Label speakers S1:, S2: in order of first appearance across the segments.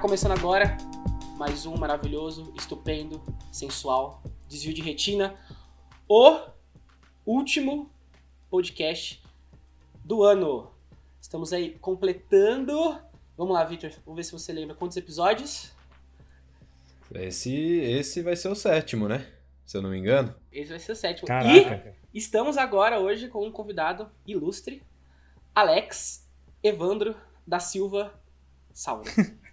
S1: Começando agora mais um maravilhoso, estupendo, sensual, desvio de retina, o último podcast do ano. Estamos aí completando. Vamos lá, Victor, vamos ver se você lembra quantos episódios?
S2: Esse, esse vai ser o sétimo, né? Se eu não me engano.
S1: Esse vai ser o sétimo.
S3: Caraca.
S1: E estamos agora hoje com um convidado ilustre, Alex Evandro da Silva Sauro.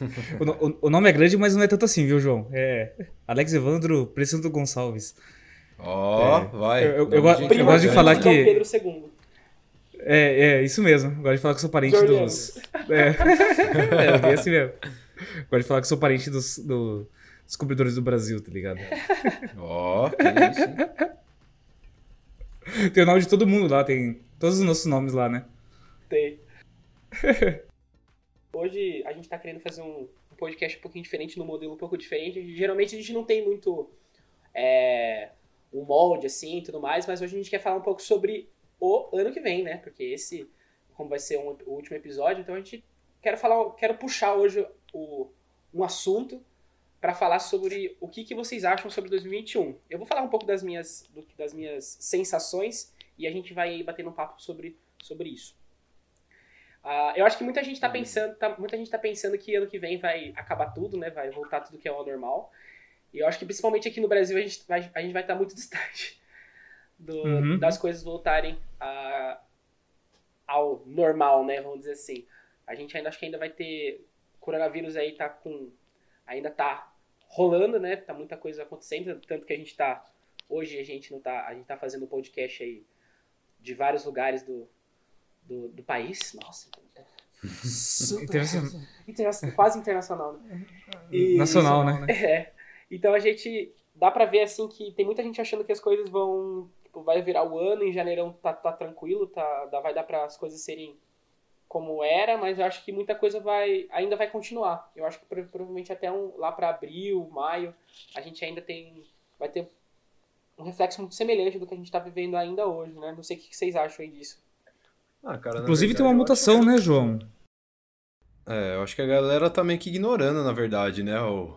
S3: O, o- o nome é grande, mas não é tanto assim, viu, João? É Alex Evandro Precinto Gonçalves.
S2: Ó,
S3: É.
S2: vai.
S3: Eu- eu- eu eu gosto de falar
S1: Dom
S3: que-
S1: Pedro II.
S3: É, é, isso mesmo. Gosto de falar que sou parente
S1: Jordan.
S3: dos. É, é bem assim mesmo. Gosto de falar que sou parente dos, do- dos descobridores do Brasil, tá ligado?
S2: Ó, que isso.
S3: Tem o nome de todo mundo lá, tem todos os nossos nomes lá, né?
S1: Tem. Hoje a gente tá querendo fazer um podcast um pouquinho diferente, num modelo um pouco diferente. Geralmente a gente não tem muito é, um molde assim e tudo mais, mas hoje a gente quer falar um pouco sobre o ano que vem, né? Porque esse, como vai ser um- o último episódio, então a gente quero falar, quero puxar hoje o, um assunto para falar sobre o que, que vocês acham sobre 2021. Eu vou falar um pouco das minhas, do- das minhas sensações e a gente vai bater um papo sobre, sobre isso. Ah, eu acho que muita gente tá pensando, tá- muita gente tá pensando que ano que vem vai acabar tudo, né? Vai voltar tudo que é ao normal. E eu acho que principalmente aqui no Brasil a gente vai, a gente vai estar muito distante do-
S3: Uhum.
S1: das coisas voltarem a- ao normal, né? Vamos dizer assim. A gente ainda acho que ainda vai ter o coronavírus aí tá com ainda tá rolando, né? Tá muita coisa acontecendo, tanto que a gente tá hoje a gente não tá, a gente tá fazendo um podcast aí de vários lugares do, do, do país. Nossa, super
S3: Internacional.
S1: interna- quase internacional, né? E-
S3: Nacional, né?
S1: É. Então a gente dá pra ver assim que tem muita gente achando que as coisas vão tipo, vai virar o ano em janeirão tá, tá tranquilo, tá dá, vai dar para as coisas serem como era, mas eu acho que muita coisa vai ainda vai continuar. Eu acho que pro- provavelmente até um, lá pra abril, maio, a gente ainda tem vai ter um reflexo muito semelhante do que a gente tá vivendo ainda hoje, né? Não sei o que vocês acham aí disso.
S2: Ah, cara,
S3: Inclusive tem
S2: verdade,
S3: uma
S2: eu
S3: mutação,
S2: acho
S3: né, João?
S2: que- É, eu acho que a galera tá meio que ignorando, na verdade, né? O,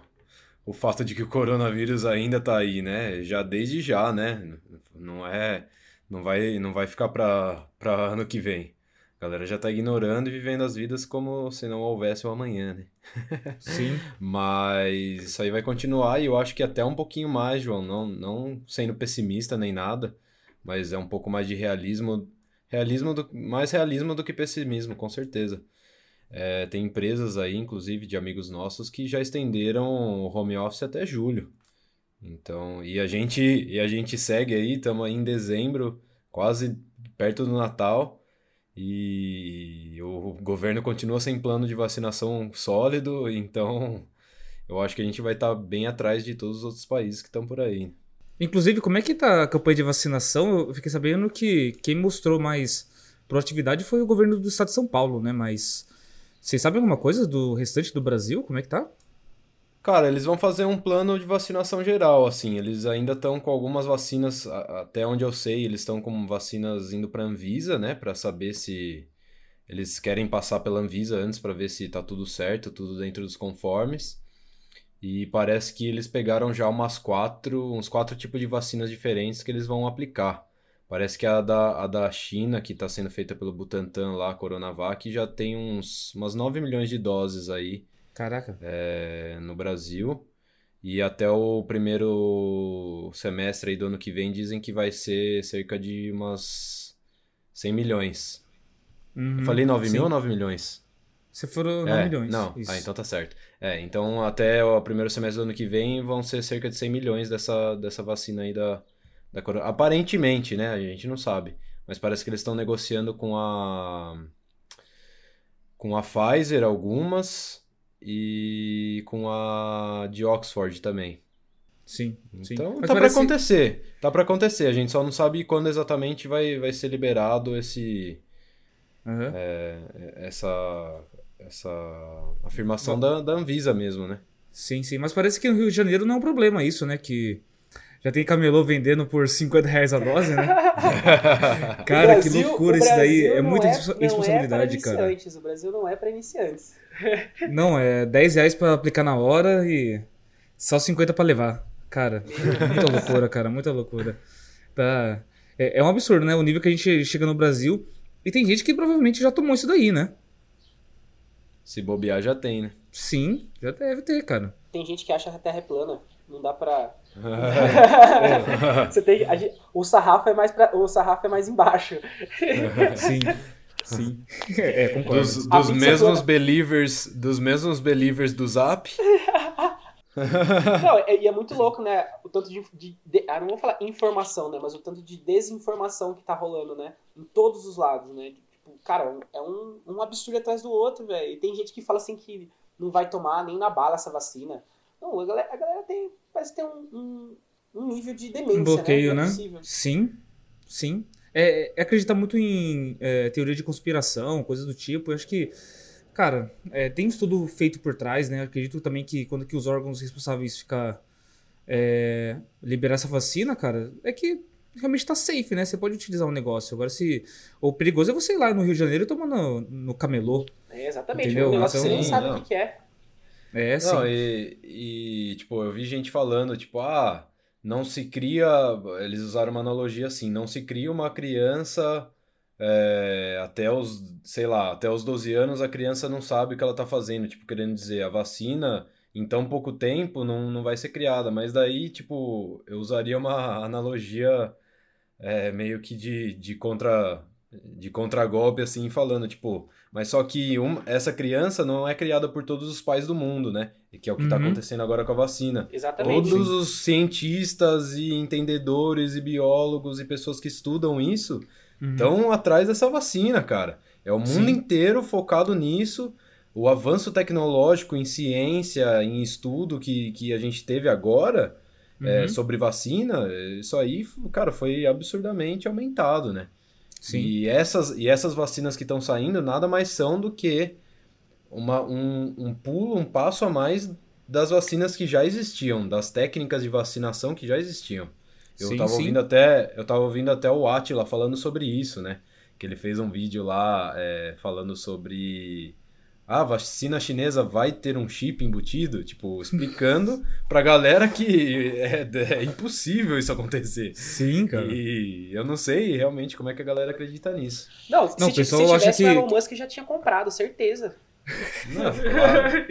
S2: o fato de que o coronavírus ainda tá aí, né? Já desde já, né? Não é. Não vai, não vai ficar pra, pra ano que vem. A galera já tá ignorando e vivendo as vidas como se não houvesse o amanhã, né?
S3: Sim.
S2: Mas isso aí vai continuar e eu acho que até um pouquinho mais, João, não, não sendo pessimista nem nada, mas é um pouco mais de realismo, realismo do, mais realismo do que pessimismo, com certeza. É, tem empresas aí, inclusive de amigos nossos, que já estenderam o home office até julho. Então, e a gente, e a gente segue aí, estamos em dezembro, quase perto do Natal. E o governo continua sem plano de vacinação sólido, então eu acho que a gente vai estar bem atrás de todos os outros países que estão por aí.
S3: Inclusive, como é que tá a campanha de vacinação? Eu fiquei sabendo que quem mostrou mais proatividade foi o governo do estado de São Paulo, né? Mas vocês sabem alguma coisa do restante do Brasil? Como é que tá?
S2: Cara, eles vão fazer um plano de vacinação geral, assim. Eles ainda estão com algumas vacinas, até onde eu sei, eles estão com vacinas indo para Anvisa, né, Pra saber se eles querem passar pela Anvisa antes pra ver se tá tudo certo, tudo dentro dos conformes. E parece que eles pegaram já umas quatro, uns quatro tipos de vacinas diferentes que eles vão aplicar. Parece que a da, a da China, que está sendo feita pelo Butantan lá, a Coronavac, já tem uns, umas 9 milhões de doses aí
S3: Caraca.
S2: é, no Brasil. E até o primeiro semestre do ano que vem dizem que vai ser cerca de umas 100 milhões.
S3: Uhum,
S2: Eu falei 9
S3: sim.
S2: mil ou 9 milhões?
S3: Você foram 9
S2: É,
S3: milhões.
S2: Não,
S3: Isso.
S2: ah, então tá certo. É, então até o primeiro semestre do ano que vem vão ser cerca de 100 milhões dessa, dessa vacina aí da, da corona. Aparentemente, né? A gente não sabe. Mas parece que eles estão negociando com a com a Pfizer algumas e com a de Oxford também.
S3: Sim, sim.
S2: Então
S3: Mas
S2: tá pra
S3: parece-
S2: acontecer. Tá pra acontecer. A gente só não sabe quando exatamente vai, vai ser liberado esse
S3: Aham.
S2: é, essa essa afirmação da, da Anvisa mesmo, né?
S3: Sim, sim. Mas parece que no Rio de Janeiro não é um problema isso, né? Que já tem camelô vendendo por 50 reais a dose, né? Cara,
S1: O
S3: que
S1: Brasil-
S3: loucura isso daí.
S1: Brasil
S3: É muita
S1: é- é
S3: responsabilidade,
S1: para
S3: cara.
S1: iniciantes. O Brasil não é para iniciantes.
S3: Não, é 10 reais pra aplicar na hora e só 50 pra levar. Cara, muita loucura, cara, muita loucura. Tá. É, é um absurdo, né? O nível que a gente chega no Brasil. E tem gente que provavelmente já tomou isso daí, né?
S2: Se bobear, já tem, né?
S3: Sim, já deve ter, cara.
S1: Tem gente que acha que a Terra é plana. Não dá pra. Você tem, a gente- o sarrafo é mais pra, o sarrafo é mais embaixo.
S3: Sim. Sim. É, concordo.
S2: Dos, dos mesmos
S1: toda.
S2: believers, dos mesmos believers do Zap.
S1: Não, é- e é muito louco, né? O tanto de, de, de- ah, não vou falar informação, né? Mas o tanto de desinformação que tá rolando, né? Em todos os lados, né? Cara, é um, um absurdo atrás do outro, velho. E tem gente que fala assim que não vai tomar nem na bala essa vacina. Não, a galera, a galera tem, parece ter um, um, um nível de demência,
S3: Um bloqueio,
S1: né? Não é
S3: né?
S1: possível.
S3: Sim, sim. É, é acreditar muito em é, teoria de conspiração, coisas do tipo. Eu acho que, cara, é, tem estudo feito por trás, né? Eu acredito também que quando que os órgãos responsáveis ficar é, liberar essa vacina, cara, é que realmente tá safe, né? Você pode utilizar um negócio. Agora, se o perigoso é você ir lá no Rio de Janeiro tomar no, no camelô.
S1: É, exatamente.
S3: Entendeu?
S1: Um negócio que você nem
S2: Então,
S1: sabe o que que é.
S3: É, sim.
S2: Não, e, e, tipo, eu vi gente falando, tipo, ah, não se cria. Eles usaram uma analogia assim, não se cria uma criança é, até os, sei lá, até os 12 anos a criança não sabe o que ela tá fazendo. Tipo, querendo dizer, a vacina em tão pouco tempo não, não vai ser criada. Mas daí, tipo, eu usaria uma analogia é, meio que de, de contra. De contragolpe, assim, falando, tipo, mas só que um- essa criança não é criada por todos os pais do mundo, né? E que é o que está
S3: Uhum.
S2: acontecendo agora com a vacina.
S1: Exatamente.
S2: Todos os cientistas e entendedores e biólogos e pessoas que estudam isso
S3: Uhum.
S2: estão atrás dessa vacina, cara. É o mundo
S3: Sim.
S2: inteiro focado nisso. O avanço tecnológico em ciência, em estudo que, que a gente teve agora é,
S3: Uhum.
S2: sobre vacina, isso aí, cara, foi absurdamente aumentado, né?
S3: Sim.
S2: E essas, e essas vacinas que estão saindo nada mais são do que uma, um, um pulo, um passo a mais das vacinas que já existiam, das técnicas de vacinação que já existiam. Eu
S3: Sim,
S2: tava
S3: sim.
S2: ouvindo até, eu tava ouvindo até o Atila falando sobre isso, né? Que ele fez um vídeo lá é, falando sobre ah, a vacina chinesa vai ter um chip embutido, tipo, explicando pra galera que é, é impossível isso acontecer.
S3: Sim, cara.
S2: E eu não sei realmente como é que a galera acredita nisso.
S1: Não,
S3: Não,
S1: se,
S3: o pessoal
S1: se
S3: acha
S1: tivesse
S3: que-
S1: o Elon Musk já tinha comprado, certeza.
S2: Não, claro.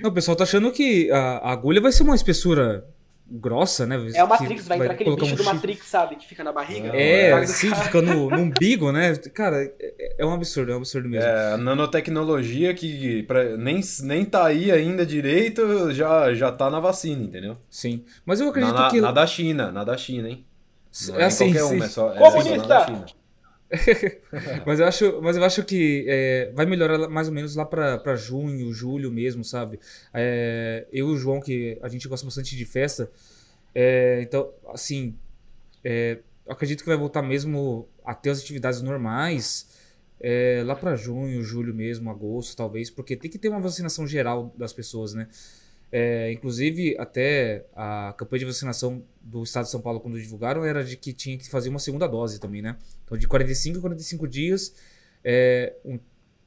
S3: Não, o pessoal tá achando que a agulha vai ser uma espessura grossa, né?
S1: É o Matrix, vai entrar aquele bicho
S3: um
S1: do
S3: chip.
S1: Matrix, sabe? Que fica na barriga.
S3: É,
S1: do
S3: sim,
S1: cara.
S3: fica no, no umbigo, né? Cara, é, é um absurdo, é um absurdo mesmo.
S2: É, a nanotecnologia que pra, nem, nem tá aí ainda direito, já, já tá na vacina, entendeu?
S3: Sim. Mas eu
S2: Na,
S3: acredito
S2: na,
S3: que.
S2: na da China, na da China, hein? Não é,
S3: é assim,
S2: qualquer
S3: sim.
S2: uma, é só, é
S1: Comunista!
S2: só na da China.
S3: Mas eu acho, mas eu acho que é, vai melhorar mais ou menos lá pra junho, julho mesmo, sabe? É, eu e o João, que a gente gosta bastante de festa, é, então, assim, é, acredito que vai voltar mesmo a ter as atividades normais é, lá pra junho, julho mesmo, agosto talvez, porque tem que ter uma vacinação geral das pessoas, né? É, inclusive, até a campanha de vacinação do estado de São Paulo, quando divulgaram, era de que tinha que fazer uma segunda dose também, né? Então, de 45 a 45 dias, é, um-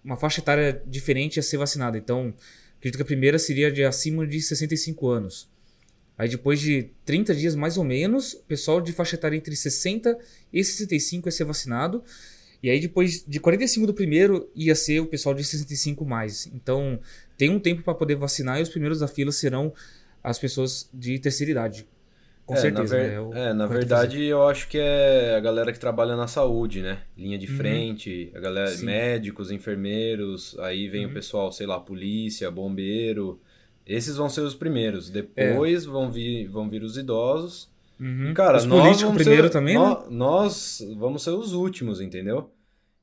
S3: uma faixa etária diferente a ser vacinada. Então, acredito que a primeira seria de acima de 65 anos. Aí, depois de 30 dias, mais ou menos, o pessoal de faixa etária entre 60 e 65 ia ser vacinado. E aí, depois de 45 do primeiro, ia ser o pessoal de 65 mais. Então, tem um tempo para poder vacinar e os primeiros da fila serão as pessoas de terceira idade. Com
S2: É,
S3: certeza,
S2: na ver-
S3: né? É
S2: é, na verdade, eu acho que é a galera que trabalha na saúde, né? Linha de
S3: Uhum.
S2: frente, a galera,
S3: Sim.
S2: médicos, enfermeiros, aí vem
S3: Uhum.
S2: o pessoal, sei lá, polícia, bombeiro. Esses vão ser os primeiros.
S3: É.
S2: Depois vão vir, vão vir os idosos.
S3: Uhum.
S2: Cara,
S3: Os
S2: nós
S3: políticos primeiro
S2: ser,
S3: também, né?
S2: nó- Nós vamos ser os últimos, entendeu?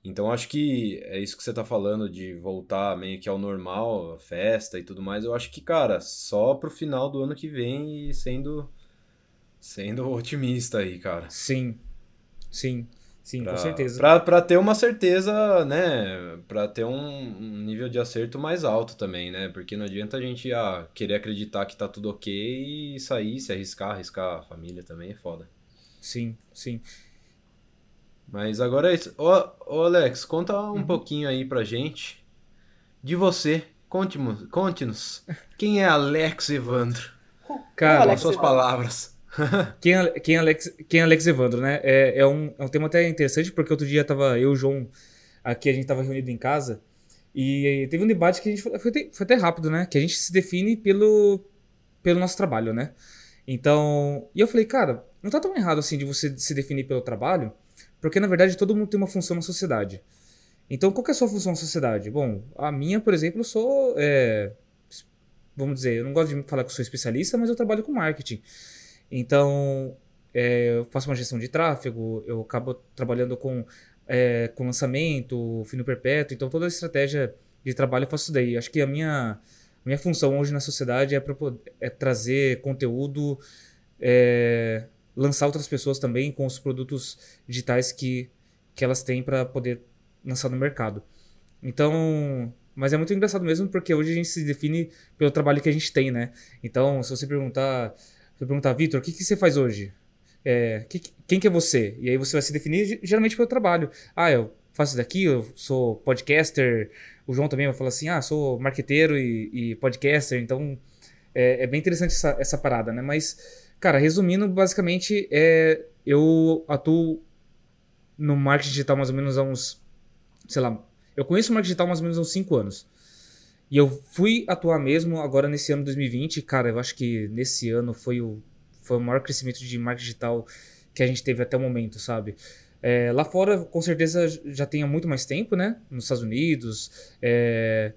S2: Então acho que é isso que você tá falando de voltar meio que ao normal, a festa e tudo mais. Eu acho que, cara, só pro final do ano que vem e sendo sendo otimista aí, cara.
S3: Sim, sim, sim,
S2: Pra,
S3: com certeza.
S2: Pra, pra ter uma certeza, né? Pra ter um, um nível de acerto mais alto também, né? Porque não adianta a gente ah, querer acreditar que tá tudo ok e sair, se arriscar, arriscar a família também é foda.
S3: Sim, sim.
S2: Mas agora é isso. Ô, ô Alex, conta um
S3: Uhum.
S2: pouquinho aí pra gente de você. conte-nos, conte-nos, quem é Alex Evandro?
S3: Cara,
S1: Alex
S2: suas
S1: Evandro.
S2: palavras.
S3: Quem, é- quem, é Alex, quem é Alex Evandro, né? É, é, um, é um tema até interessante, porque outro dia tava eu e o João aqui, a gente tava reunido em casa, e teve um debate que a gente foi, foi até rápido, né? Que a gente se define pelo, pelo nosso trabalho, né? Então, e eu falei, cara, não tá tão errado assim de você se definir pelo trabalho, porque na verdade todo mundo tem uma função na sociedade. Então, qual é a sua função na sociedade? Bom, a minha, por exemplo, eu sou. é, vamos dizer, eu não gosto de falar que sou especialista, mas eu trabalho com marketing. Então, é, eu faço uma gestão de tráfego, eu acabo trabalhando com, é, com lançamento, fino perpétuo, então toda a estratégia de trabalho eu faço daí. Acho que a minha, minha função hoje na sociedade é, pra, é trazer conteúdo, é, lançar outras pessoas também com os produtos digitais que, que elas têm para poder lançar no mercado. Então, mas é muito engraçado mesmo porque hoje a gente se define pelo trabalho que a gente tem, né? Então, se você perguntar, se perguntar, Vitor, o que, que você faz hoje? É, que- quem que é você? E aí você vai se definir ge- geralmente pelo trabalho. Ah, eu faço isso daqui, eu sou podcaster. O João também vai falar assim, ah, sou marqueteiro e, e podcaster. Então, é, é bem interessante essa, essa parada, né? Mas, cara, resumindo, basicamente, é, eu atuo no marketing digital mais ou menos há uns, sei lá, eu conheço o marketing digital mais ou menos há uns 5 anos. E eu fui atuar mesmo agora nesse ano 2020. Cara, eu acho que nesse ano foi o, foi o maior crescimento de marketing digital que a gente teve até o momento, sabe? É, lá fora, com certeza, já tem há muito mais tempo, né? Nos Estados Unidos, é,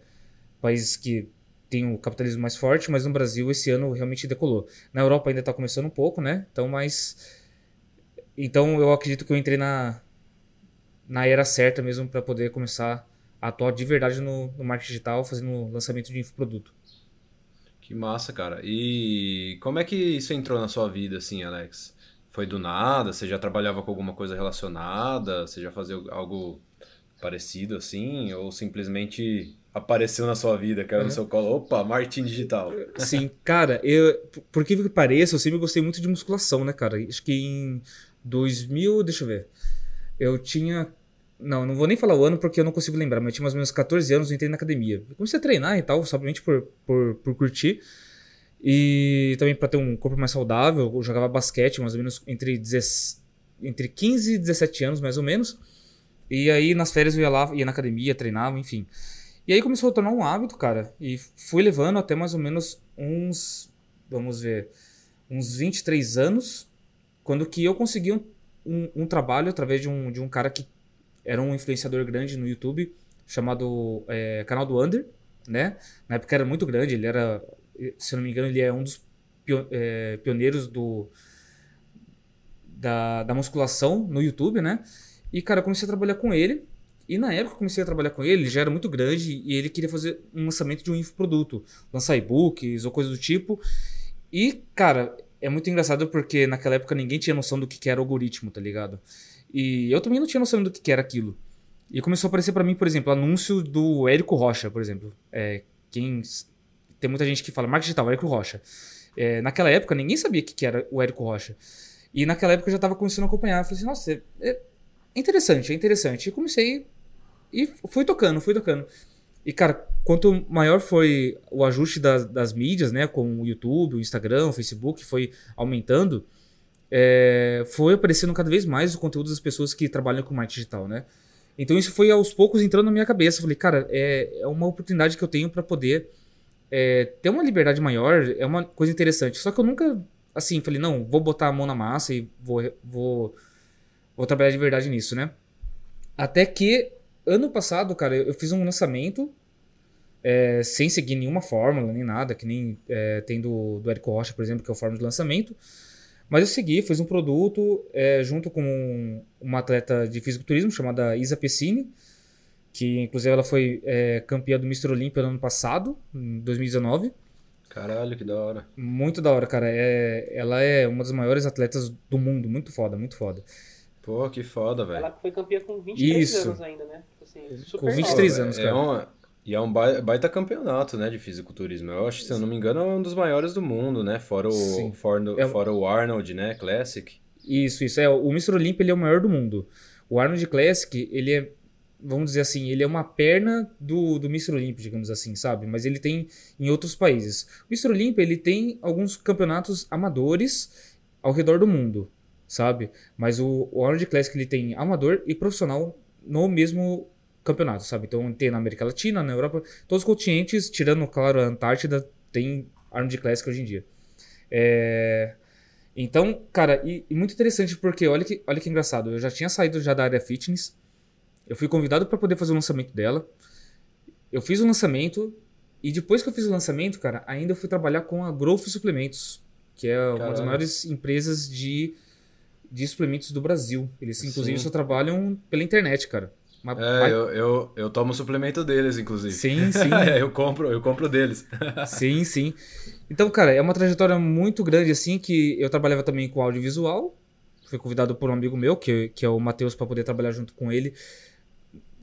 S3: países que têm o capitalismo mais forte, mas no Brasil esse ano realmente decolou. Na Europa ainda está começando um pouco, né? Então, mas. Então eu acredito que eu entrei na, na era certa mesmo para poder começar a atuar de verdade no, no marketing digital, fazendo lançamento de infoproduto.
S2: Que massa, cara. E como é que isso entrou na sua vida, assim, Alex? Foi do nada? Você já trabalhava com alguma coisa relacionada? Você já fazia algo parecido, assim? Ou simplesmente apareceu na sua vida, caiu no seu colo? Opa, marketing digital.
S3: Sim, cara, eu, por que que pareça, eu sempre gostei muito de musculação, né, cara? Acho que em 2000, deixa eu ver. Eu tinha. Não, não vou nem falar o ano porque eu não consigo lembrar, mas eu tinha mais ou menos 14 anos, eu entrei na academia. Eu comecei a treinar e tal, somente por, por, por curtir. E também para ter um corpo mais saudável, eu jogava basquete mais ou menos entre, 10 entre 15 e 17 anos, mais ou menos. E aí nas férias eu ia lá, ia na academia, treinava, enfim. E aí começou a tornar um hábito, cara. E fui levando até mais ou menos uns, vamos ver, uns 23 anos, quando que eu consegui um, um, um trabalho através de um, de um cara que era um influenciador grande no YouTube, chamado é, Canal do Under, né? Na época era muito grande, ele era, se não me engano, ele é um dos é, pioneiros do da, da musculação no YouTube, né? E, cara, eu comecei a trabalhar com ele. E na época que eu comecei a trabalhar com ele, ele já era muito grande e ele queria fazer um lançamento de um infoproduto, lançar e-books ou coisa do tipo. E, cara, é muito engraçado porque naquela época ninguém tinha noção do que era algoritmo, tá ligado? E eu também não tinha noção do que era aquilo. E começou a aparecer pra mim, por exemplo, anúncio do Érico Rocha, por exemplo. É, quem tem muita gente que fala marketing digital, Érico Rocha. É, naquela época ninguém sabia o que era o Érico Rocha. E naquela época eu já tava começando a acompanhar. Eu falei assim, nossa, é, é interessante, é interessante. E comecei e fui tocando, fui tocando. E, cara, quanto maior foi o ajuste das, das mídias, né? Com o YouTube, o Instagram, o Facebook, foi aumentando, é, foi aparecendo cada vez mais o conteúdo das pessoas que trabalham com marketing digital, né? Então isso foi aos poucos entrando na minha cabeça. Falei, cara, é, é uma oportunidade que eu tenho para poder é, ter uma liberdade maior, é uma coisa interessante. Só que eu nunca, assim, falei, não, vou botar a mão na massa e vou, vou, vou trabalhar de verdade nisso, né? Até que ano passado, cara, eu fiz um lançamento é, sem seguir nenhuma fórmula, nem nada, que nem é, tem do, do Érico Rocha, por exemplo, que é o fórmula de lançamento. Mas eu segui, fiz um produto é, junto com uma atleta de fisiculturismo chamada Isa Pessini, que inclusive ela foi é, campeã do Mr. Olímpia no ano passado, em 2019.
S2: Caralho, que da hora.
S3: Muito da hora, cara. É, ela é uma das maiores atletas do mundo, muito foda, muito foda.
S2: Pô, que foda, velho.
S1: Ela foi campeã com 23
S3: Isso.
S1: anos ainda, né? Tipo Assim, super
S3: Com
S1: nova.
S3: 23
S2: Pô,
S3: anos,
S2: é
S3: cara.
S2: uma- e é um bai- baita campeonato, né, de fisiculturismo. Eu acho, se eu não me engano, é um dos maiores do mundo, né? Fora o,
S3: Sim.
S2: fora,
S3: É-
S2: fora o Arnold, né? Classic.
S3: Isso, isso. É, o Mr. Olympia ele é o maior do mundo. O Arnold Classic, ele é vamos dizer assim, ele é uma perna do, do Mr. Olympia, digamos assim, sabe? Mas ele tem em outros países. O Mr. Olympia, ele tem alguns campeonatos amadores ao redor do mundo, sabe? Mas o, o Arnold Classic, ele tem amador e profissional no mesmo campeonato, sabe? Então tem na América Latina, na Europa, todos os continentes, tirando, claro, a Antártida, tem Arnold Classic hoje em dia. É... Então, cara, e, e, muito interessante porque olha que, olha que engraçado, eu já tinha saído já da área fitness, eu fui convidado para poder fazer o lançamento dela. Eu fiz o lançamento e depois que eu fiz o lançamento, cara, ainda eu fui trabalhar com a Growth Suplementos, que é Caramba. uma das maiores empresas de, de suplementos do Brasil. Eles, inclusive, Sim. só trabalham pela internet, cara.
S2: Uma... É, eu, eu, eu tomo suplemento deles, inclusive.
S3: Sim, sim.
S2: eu compro, eu compro deles.
S3: sim, sim. Então, cara, é uma trajetória muito grande, assim, que eu trabalhava também com audiovisual. Fui convidado por um amigo meu, que, que é o Matheus, para poder trabalhar junto com ele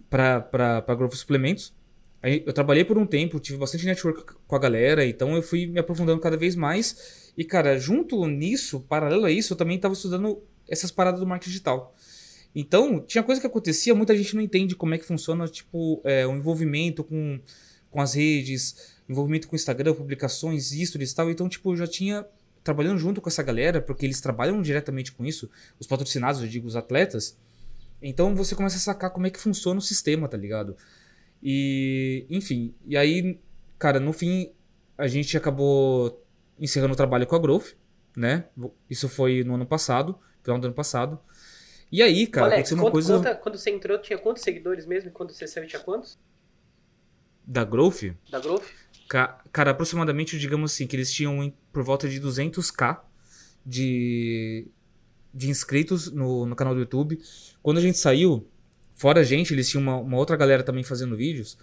S3: para Growth Suplementos. Aí eu trabalhei por um tempo, tive bastante network com a galera, então eu fui me aprofundando cada vez mais. E, cara, junto nisso, paralelo a isso, eu também estava estudando essas paradas do marketing digital. Então, tinha coisa que acontecia, muita gente não entende como é que funciona, tipo, é, o envolvimento com, com as redes, envolvimento com Instagram, publicações, stories e tal. Então, tipo, eu já tinha trabalhando junto com essa galera, porque eles trabalham diretamente com isso, os patrocinados, eu digo, os atletas. Então você começa a sacar como é que funciona o sistema, tá ligado? E, enfim, e aí, cara, no fim, a gente acabou encerrando o trabalho com a Growth, né? Isso foi no ano passado, final do ano passado. E aí, cara,
S1: Alex, aconteceu uma conta, coisa. Conta, quando você entrou, tinha quantos seguidores mesmo? E quando você saiu, tinha quantos?
S3: Da Growth?
S1: Da Growth?
S3: Ca cara, aproximadamente, digamos assim, que eles tinham por volta de 200k de, de inscritos no, no canal do YouTube. Quando a gente saiu, fora a gente, eles tinham uma, uma, outra galera também fazendo vídeos.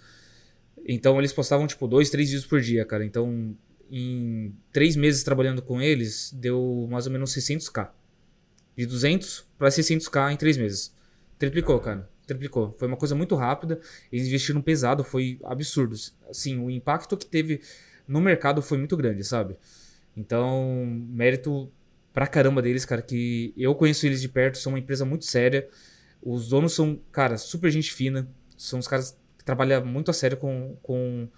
S3: Então eles postavam, tipo, dois, três vídeos por dia, cara. Então, em três meses trabalhando com eles, deu mais ou menos 600k. De 200 para 600k em três meses. Triplicou, cara. Triplicou. Foi uma coisa muito rápida. Eles investiram pesado, foi absurdo. Assim, o impacto que teve no mercado foi muito grande, sabe? Então, mérito pra caramba deles, cara, que eu conheço eles de perto, são uma empresa muito séria. Os donos são, cara, super gente fina. São os caras que trabalham muito a sério com, com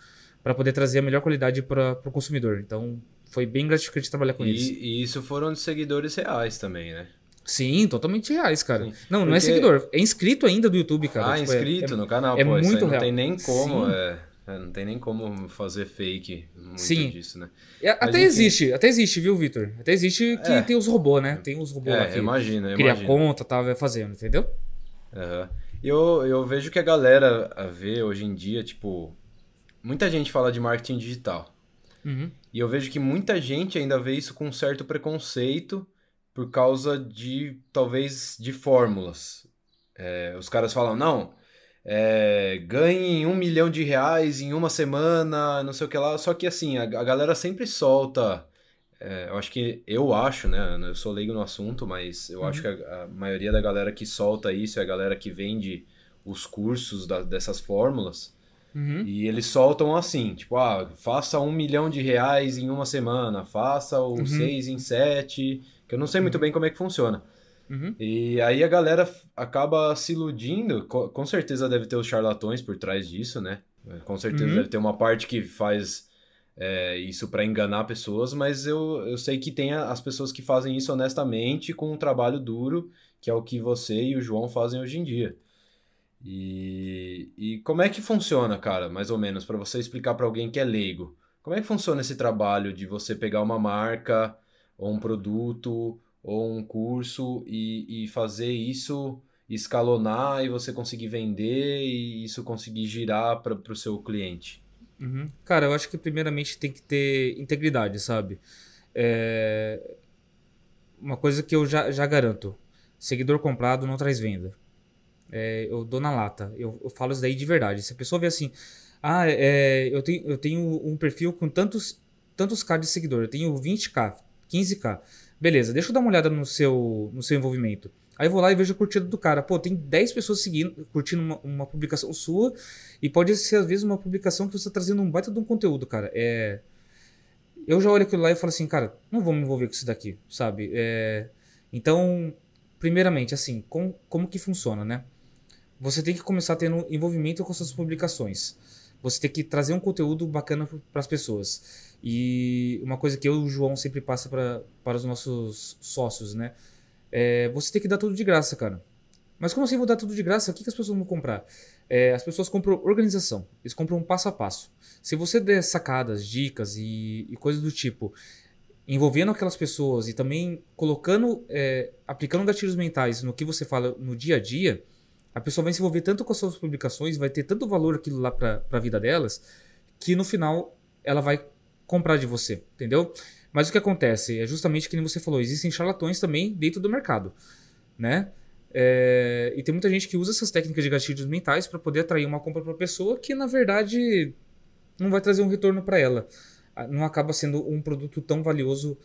S3: para poder trazer a melhor qualidade para o consumidor. Então, foi bem gratificante trabalhar com
S2: e,
S3: eles.
S2: E isso foram de seguidores reais também, né?
S3: Sim, totalmente reais, cara. Sim. Não, Porque... não é seguidor, é inscrito ainda do YouTube, cara.
S2: Ah, tipo, é- inscrito é, no canal,
S3: é
S2: pô,
S3: muito
S2: não
S3: real.
S2: tem nem como, é, é, não tem nem como fazer fake muito Sim. disso, né?
S3: É, até Mas, existe, até existe, viu, Vitor? Até existe que é. tem os robôs, né? Tem os robôs
S2: é,
S3: lá que
S2: imagina,
S3: cria
S2: imagina.
S3: conta, tá, vai fazendo, entendeu?
S2: Uhum. Eu, eu vejo que a galera vê hoje em dia, tipo, muita gente fala de marketing digital.
S3: Uhum.
S2: E eu vejo que muita gente ainda vê isso com um certo preconceito por causa de, talvez, de fórmulas. É, os caras falam, não, é, ganhe um milhão de reais em uma semana, não sei o que lá. Só que assim, a, a galera sempre solta. É, eu acho que. Eu acho, né? Eu sou leigo no assunto, mas eu uhum. acho que a, a, maioria da galera que solta isso é a galera que vende os cursos da, dessas fórmulas.
S3: Uhum.
S2: E eles soltam assim, tipo, ah, faça um milhão de reais em uma semana, faça o uhum. seis em sete, que eu não sei muito uhum. bem como é que funciona.
S3: Uhum.
S2: E aí a galera acaba se iludindo. Com certeza deve ter os charlatões por trás disso, né? Com certeza uhum. deve ter uma parte que faz é, isso para enganar pessoas, mas eu, eu sei que tem as pessoas que fazem isso honestamente com um trabalho duro, que é o que você e o João fazem hoje em dia. E, e como é que funciona, cara, mais ou menos, para você explicar para alguém que é leigo? Como é que funciona esse trabalho de você pegar uma marca ou um produto ou um curso e, e fazer isso escalonar e você conseguir vender e isso conseguir girar para o seu cliente?
S3: Uhum. Cara, eu acho que primeiramente tem que ter integridade, sabe? É... Uma coisa que eu já, já garanto: seguidor comprado não traz venda. É, eu dou na lata. Eu, eu, falo isso daí de verdade. Se a pessoa vê assim, ah, é, eu, tenho, eu tenho um perfil com tantos, tantos K de seguidor, eu tenho 20K, 15K. Beleza, deixa eu dar uma olhada no seu, no seu envolvimento. Aí vou lá e vejo a curtida do cara. Pô, tem 10 pessoas seguindo, curtindo uma, uma, publicação sua. E pode ser, às vezes, uma publicação que você está trazendo um baita de um conteúdo, cara. É... Eu já olho aquilo lá e falo assim, cara, não vou me envolver com isso daqui, sabe? É... Então, primeiramente, assim, com, como que funciona, né? você tem que começar tendo envolvimento com suas publicações. Você tem que trazer um conteúdo bacana para as pessoas. E uma coisa que eu e o João sempre passa pra, para os nossos sócios, né? É, você tem que dar tudo de graça, cara. Mas como assim vou dar tudo de graça? O que, que as pessoas vão comprar? É, as pessoas compram organização. Eles compram passo a passo. Se você der sacadas, dicas e, e coisas do tipo, envolvendo aquelas pessoas e também colocando, é, aplicando gatilhos mentais no que você fala no dia a dia, a pessoa vai se envolver tanto com as suas publicações, vai ter tanto valor aquilo lá para a vida delas, que no final ela vai comprar de você, entendeu? Mas o que acontece é justamente que você falou, existem charlatões também dentro do mercado, né? É, e tem muita gente que usa essas técnicas de gatilhos mentais para poder atrair uma compra para a pessoa que na verdade não vai trazer um retorno para ela. Ah, não acaba sendo um produto tão valioso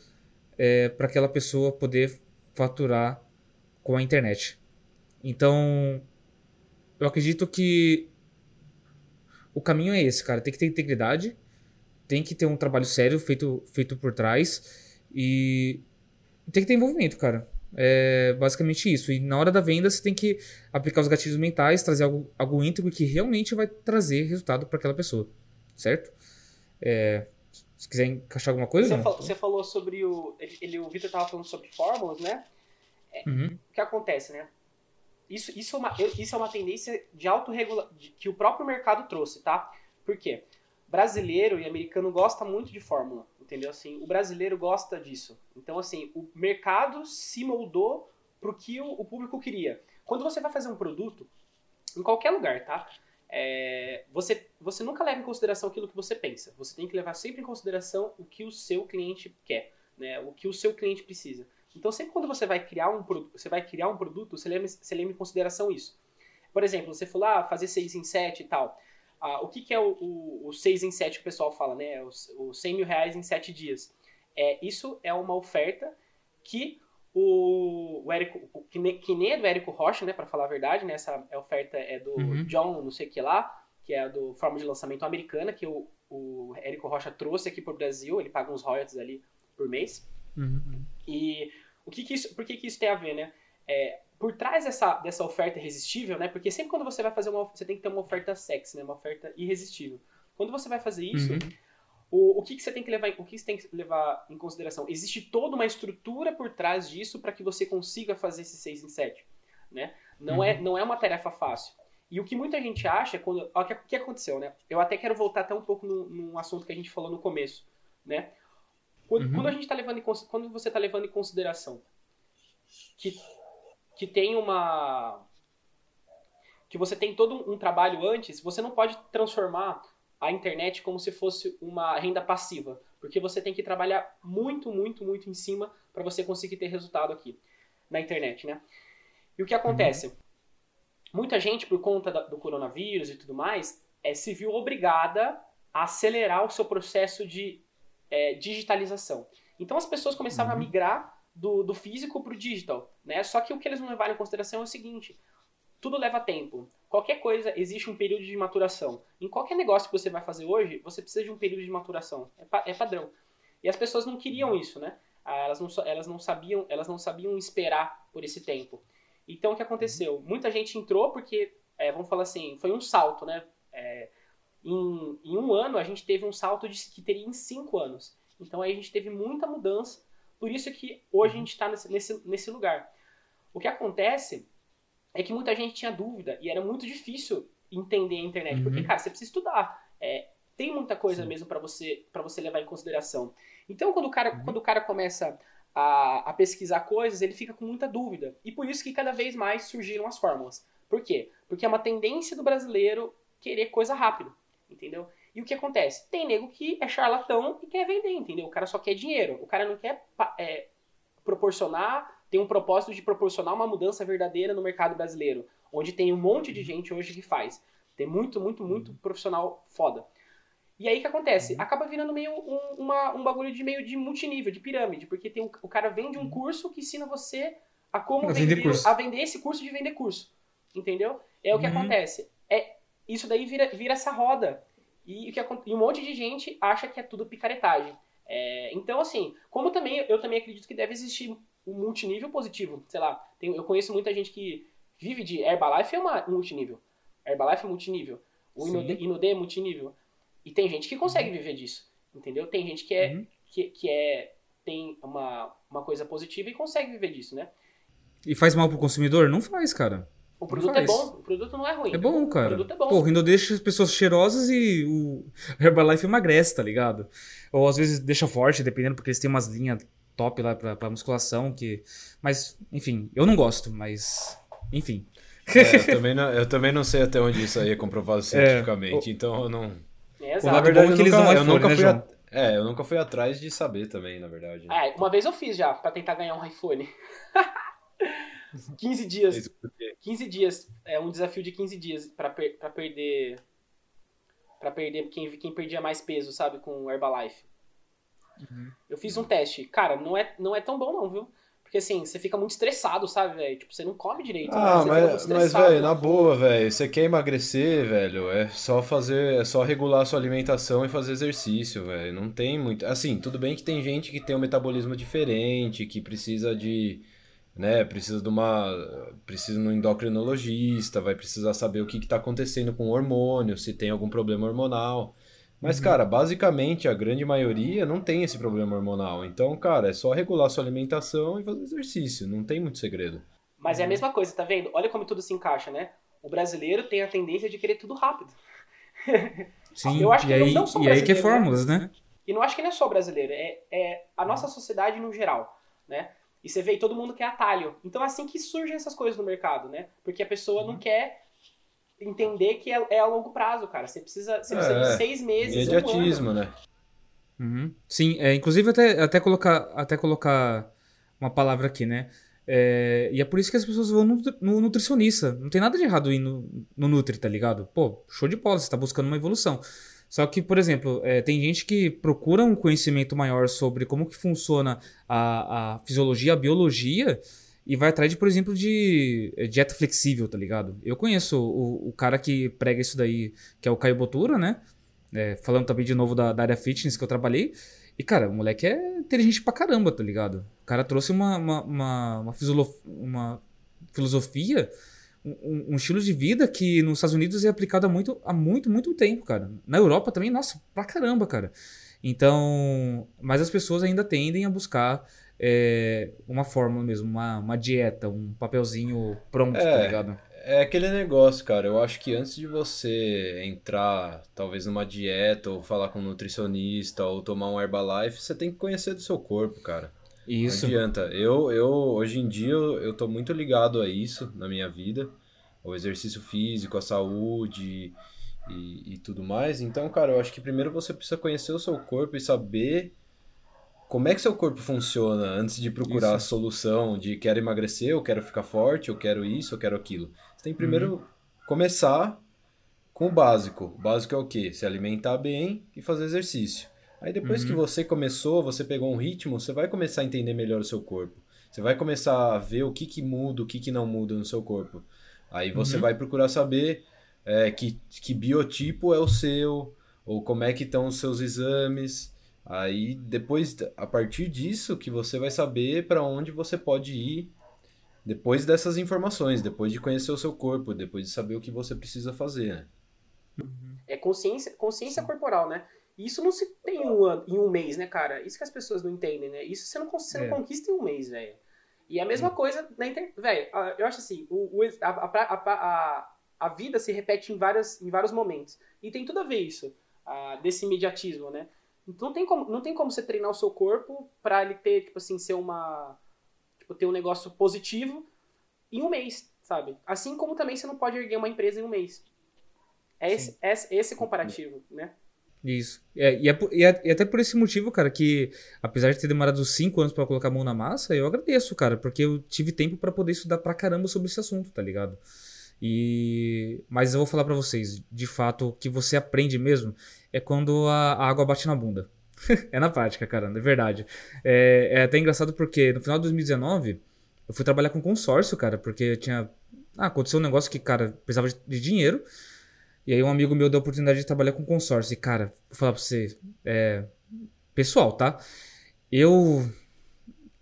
S3: é, para aquela pessoa poder faturar com a internet. Então, eu acredito que o caminho é esse, cara. Tem que ter integridade, tem que ter um trabalho sério feito, feito por trás e tem que ter envolvimento, cara. É basicamente isso. E na hora da venda você tem que aplicar os gatilhos mentais, trazer algo, algo íntegro que realmente vai trazer resultado para aquela pessoa, certo? É, se quiser encaixar alguma coisa.
S1: Você, falou, você falou sobre o. Ele, o Vitor estava falando sobre fórmulas, né? É, uhum. O que acontece, né? Isso, isso, é uma, isso é uma tendência de autorregulação que o próprio mercado trouxe, tá? Por quê? Brasileiro e americano gosta muito de fórmula, entendeu? Assim, o brasileiro gosta disso. Então, assim, o mercado se moldou pro que o, o público queria. Quando você vai fazer um produto, em qualquer lugar, tá? É, você, você nunca leva em consideração aquilo que você pensa. Você tem que levar sempre em consideração o que o seu cliente quer, né? O que o seu cliente precisa. Então, sempre quando você vai criar um, você vai criar um produto, você leva, você leva em consideração isso. Por exemplo, você falou, ah, fazer 6 em 7 e tal. Ah, o que, que é o, o, o 6 em 7 que o pessoal fala, né? Os, os 100 mil reais em 7 dias. É, isso é uma oferta que o, o Érico, que, ne, que nem é do Érico Rocha, né? Para falar a verdade, né? Essa oferta é do uhum. John, não sei o que lá, que é do forma de lançamento americana, que o, o Érico Rocha trouxe aqui para o Brasil. Ele paga uns royalties ali por mês. Uhum. E o que, que isso, por que, que isso tem a ver, né? É, por trás dessa, dessa oferta irresistível, né? Porque sempre quando você vai fazer uma você tem que ter uma oferta sexy, né? Uma oferta irresistível. Quando você vai fazer isso, uhum. o, o que, que você tem que levar, o que você tem que levar em consideração? Existe toda uma estrutura por trás disso para que você consiga fazer esse 6 em 7, né? Não é, uhum. é não é uma tarefa fácil. E o que muita gente acha, quando, o que, que aconteceu, né? Eu até quero voltar até um pouco no, num assunto que a gente falou no começo, né? Quando, uhum. quando a gente tá levando em, quando você está levando em consideração que, que tem uma que você tem todo um trabalho antes, você não pode transformar a internet como se fosse uma renda passiva, porque você tem que trabalhar muito, muito, muito em cima para você conseguir ter resultado aqui na internet, né? E o que acontece? Uhum. Muita gente, por conta do coronavírus e tudo mais, é, se viu obrigada a acelerar o seu processo de é, digitalização. Então as pessoas começavam uhum. a migrar do, do físico para o digital, né? Só que o que eles não levaram em consideração é o seguinte: tudo leva tempo. Qualquer coisa existe um período de maturação. Em qualquer negócio que você vai fazer hoje, você precisa de um período de maturação. É, pa é padrão. E as pessoas não queriam isso, né? Ah, elas não, elas não sabiam, elas não sabiam esperar por esse tempo. Então o que aconteceu? Muita gente entrou porque, é, vamos falar assim, foi um salto, né? É, em, em, um ano a gente teve um salto de, que teria em cinco anos. Então aí a gente teve muita mudança. Por isso que hoje a gente está nesse, nesse, nesse lugar. O que acontece é que muita gente tinha dúvida e era muito difícil entender a internet. Uhum. Porque, cara, você precisa estudar. É, tem muita coisa Sim. mesmo para você para você levar em consideração. Então, quando o cara, uhum. quando o cara começa a, a, pesquisar coisas, ele fica com muita dúvida. E por isso que cada vez mais surgiram as fórmulas. Por quê? Porque é uma tendência do brasileiro querer coisa rápido entendeu? E o que acontece? Tem nego que é charlatão e quer vender, entendeu? O cara só quer dinheiro. O cara não quer é, proporcionar, tem um propósito de proporcionar uma mudança verdadeira no mercado brasileiro, onde tem um monte de gente hoje que faz. Tem muito, muito, muito profissional foda. E aí o que acontece? Uhum. Acaba virando meio um, uma, um bagulho de meio de multinível, de pirâmide, porque tem um, o cara vende um uhum. curso que ensina você a como vender, vender a vender esse curso de vender curso. Entendeu? É o que uhum. acontece. É, isso daí vira, vira essa roda. E, que, e um monte de gente acha que é tudo picaretagem. É, então, assim, como também eu também acredito que deve existir um multinível positivo. Sei lá, tem, eu conheço muita gente que vive de Herbalife é uma, um multinível. Herbalife é multinível. O. Inodê, é multinível. E tem gente que consegue viver disso. Entendeu? Tem gente que é,
S3: Uhum.
S1: que, que é tem uma, uma coisa positiva e consegue viver disso, né?
S3: E faz mal pro consumidor? Não faz, cara.
S1: O produto é bom, o produto não é ruim.
S3: É bom,
S1: O
S3: cara.
S1: produto é bom.
S3: Pô, o Rindo deixa as pessoas cheirosas e o Herbalife emagrece, tá ligado? Ou às vezes deixa forte, dependendo, porque eles têm umas linhas top lá pra, pra musculação que... Mas, enfim, eu não gosto, mas... Enfim.
S2: É, eu, também não, eu também não sei até onde isso aí é comprovado cientificamente, então eu não.
S1: É,
S3: O
S1: exato.
S2: Na verdade,
S3: é
S2: eu
S3: que eles
S2: nunca, eu nunca
S3: né,
S2: fui a- É, eu nunca fui atrás de saber também, na verdade.
S1: É, uma vez eu fiz já, pra tentar ganhar um iPhone. 15 dias.
S2: Isso porque-
S1: 15 dias. É um desafio de 15 dias pra, per pra perder. Pra perder quem, quem perdia mais peso, sabe? Com o Herbalife.
S3: Uhum.
S1: Eu fiz um teste. Cara, não é, não é tão bom, não, viu? Porque assim, você fica muito estressado, sabe, velho? Tipo, você não come direito. né?
S2: Ah,
S1: fica
S2: mas,
S1: muito
S2: mas velho, na boa, velho, você quer emagrecer, velho, é só fazer, é só regular a sua alimentação e fazer exercício, velho. Não tem muito. Assim, tudo bem que tem gente que tem um metabolismo diferente, que precisa de, né, precisa de uma, precisa de um endocrinologista, vai precisar saber o que que tá acontecendo com o hormônio, se tem algum problema hormonal. Mas, cara, basicamente a grande maioria não tem esse problema hormonal. Então, cara, é só regular a sua alimentação e fazer exercício, não tem muito segredo.
S1: Mas é a mesma coisa, tá vendo? Olha como tudo se encaixa, né? O brasileiro tem a tendência de querer tudo rápido.
S3: Sim,
S1: Eu acho
S3: e
S1: que não-
S3: aí,
S1: não só
S3: e aí que é
S1: brasileiro, né?
S3: fórmulas, né?
S1: E não acho que não é só brasileiro, é, é a nossa sociedade no geral, né? E você vê, todo mundo quer atalho. Então é assim que surgem essas coisas no mercado, né? Porque a pessoa
S2: Uhum.
S1: não quer entender que é, é a longo prazo, cara. Você precisa, você precisa
S2: É,
S1: de seis meses, um
S2: Imediatismo,
S1: ano.
S2: né?
S3: Uhum. Sim, é, inclusive até, até, colocar, até colocar uma palavra aqui, né? É, e é por isso que as pessoas vão no, no nutricionista. Não tem nada de errado ir no, no Nutri, tá ligado? Pô, show de bola, você tá buscando uma evolução. Só que, por exemplo, é, tem gente que procura um conhecimento maior sobre como que funciona a, a fisiologia, a biologia, e vai atrás de, por exemplo, de é, dieta flexível, tá ligado? Eu conheço o, o cara que prega isso daí, que é o Caio Botura, né? É, falando também de novo da, da área fitness que eu trabalhei. E, cara, o moleque é inteligente pra caramba, tá ligado? O cara trouxe uma, uma, uma, uma, uma filosofia, um, um estilo de vida que nos Estados Unidos é aplicado há muito, há muito, muito tempo, cara. Na Europa também, nossa, pra caramba, cara. Então, mas as pessoas ainda tendem a buscar é, uma fórmula mesmo, uma, uma dieta, um papelzinho pronto, tá
S2: É.
S3: ligado?
S2: É aquele negócio, cara. Eu acho que antes de você entrar, talvez, numa dieta, ou falar com um nutricionista, ou tomar um Herbalife, você tem que conhecer do seu corpo, cara.
S3: Isso.
S2: Não adianta. Eu, eu, hoje em dia, eu, eu tô muito ligado a isso na minha vida. Ao exercício físico, à saúde e, e tudo mais. Então, cara, eu acho que primeiro você precisa conhecer o seu corpo e saber como é que seu corpo funciona antes de procurar a
S3: Isso.
S2: solução de quero emagrecer, eu quero ficar forte, eu quero isso, eu quero aquilo. Você tem que primeiro
S3: Uhum.
S2: começar com o básico. O básico é o quê? Se alimentar bem e fazer exercício. Aí depois
S3: Uhum.
S2: que você começou, você pegou um ritmo, você vai começar a entender melhor o seu corpo. Você vai começar a ver o que, que muda, o que, que não muda no seu corpo. Aí você
S3: Uhum.
S2: vai procurar saber é, que, que biotipo é o seu, ou como é que estão os seus exames. Aí depois, a partir disso, que você vai saber para onde você pode ir depois dessas informações, depois de conhecer o seu corpo, depois de saber o que você precisa fazer, né?
S1: É consciência, consciência corporal, né? E isso não se tem em um, em um mês, né, cara? Isso que as pessoas não entendem, né? Isso você não, você
S3: É.
S1: não conquista em um mês, velho. E é a mesma coisa na internet. Velho, eu acho assim, o, o- a, a, a, a, vida se repete em, várias, em vários momentos. E tem tudo a ver isso, desse imediatismo, né? Então não tem como, não tem como você treinar o seu corpo pra ele ter, tipo assim, ser uma. Tipo, ter um negócio positivo em um mês, sabe? Assim como também você não pode erguer uma empresa em um mês. É esse, esse, esse comparativo, né?
S3: Isso. É, e, é, e é- e até por esse motivo, cara, que apesar de ter demorado cinco anos pra colocar a mão na massa, eu agradeço, cara, porque eu tive tempo pra poder estudar pra caramba sobre esse assunto, tá ligado? E mas eu vou falar pra vocês, de fato, o que você aprende mesmo é quando a, a água bate na bunda. é na prática, cara, é verdade. É, é até engraçado porque no final de 2019 eu fui trabalhar com consórcio, cara, porque tinha ah, aconteceu um negócio que, cara, precisava de dinheiro. E aí um amigo meu deu a oportunidade de trabalhar com consórcio. E, cara, vou falar pra você, é, pessoal, tá? Eu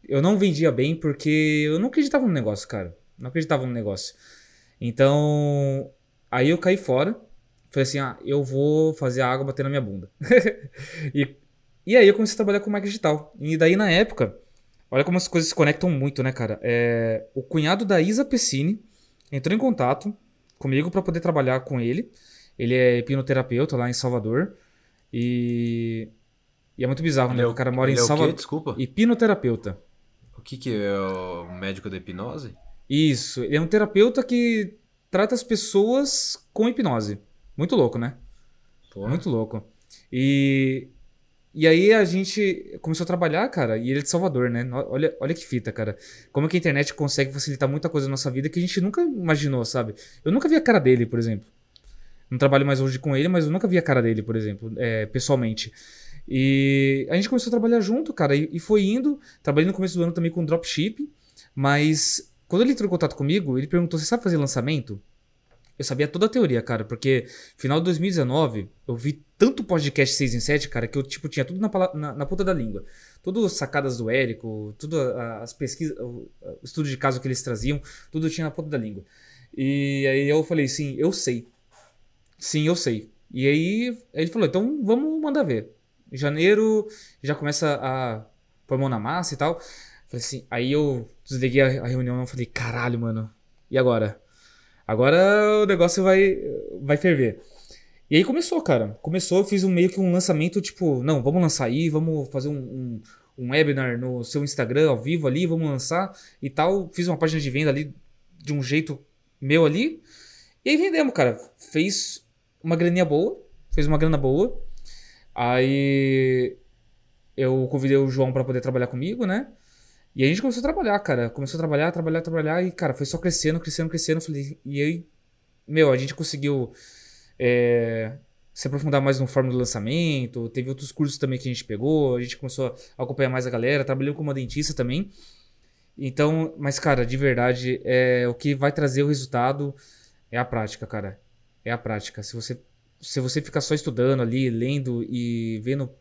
S3: eu não vendia bem porque eu não acreditava no negócio, cara. Não acreditava no negócio. Então, aí eu caí fora. Falei assim, ah, eu vou fazer a água bater na minha bunda. e, e aí eu comecei a trabalhar com marketing digital. E daí na época, olha como as coisas se conectam muito, né, cara? É, o cunhado da Isa Pessini entrou em contato comigo para poder trabalhar com ele. Ele é hipnoterapeuta lá em Salvador. E, e é muito bizarro,
S2: Ele
S3: né?
S2: é
S3: o cara mora em
S2: é?
S3: Salvador.
S2: Desculpa.
S3: Hipnoterapeuta.
S2: O que, que é o médico da hipnose?
S3: Isso. Ele é um terapeuta que trata as pessoas com hipnose. Muito louco, né?
S2: Porra.
S3: Muito louco. E, e aí a gente começou a trabalhar, cara, e ele é de Salvador, né? Olha, olha que fita, cara. Como que a internet consegue facilitar muita coisa na nossa vida que a gente nunca imaginou, sabe? Eu nunca vi a cara dele, por exemplo. Não trabalho mais hoje com ele, mas eu nunca vi a cara dele, por exemplo, é, pessoalmente. E a gente começou a trabalhar junto, cara, e, e foi indo. Trabalhei no começo do ano também com dropship, mas quando ele entrou em contato comigo, ele perguntou: Você sabe fazer lançamento? Eu sabia toda a teoria, cara, porque final de 2019 eu vi tanto podcast 6 em 7, cara, que eu tipo tinha tudo na, na, na ponta da língua. Tudo sacadas do Érico, tudo as pesquisas, o, estudo de caso que eles traziam, tudo tinha na ponta da língua. E aí eu falei, sim, eu sei. Sim, eu sei. E aí ele falou, então vamos mandar ver. Em janeiro já começa a pôr mão na massa e tal. Falei assim, aí eu desliguei a reunião e falei, caralho, mano, e agora? Agora o negócio vai, vai ferver. E aí começou, cara. Começou, eu fiz um meio que um lançamento, tipo, não, vamos lançar aí, vamos fazer um, um, um webinar no seu Instagram ao vivo ali, vamos lançar e tal. Fiz uma página de venda ali de um jeito meu ali. E aí vendemos, cara. Fez uma graninha boa, fez uma grana boa. Aí eu convidei o João pra poder trabalhar comigo, né? E a gente começou a trabalhar, cara. Começou a trabalhar, trabalhar, trabalhar. E, cara, foi só crescendo, crescendo, crescendo. Falei, e aí, meu, a gente conseguiu é, se aprofundar mais no forma do lançamento. Teve outros cursos também que a gente pegou. A gente começou a acompanhar mais a galera. Trabalhei com uma dentista também. Então, mas, cara, de verdade, é, o que vai trazer o resultado é a prática, cara. É a prática. Se você, se você ficar só estudando ali, lendo e vendo,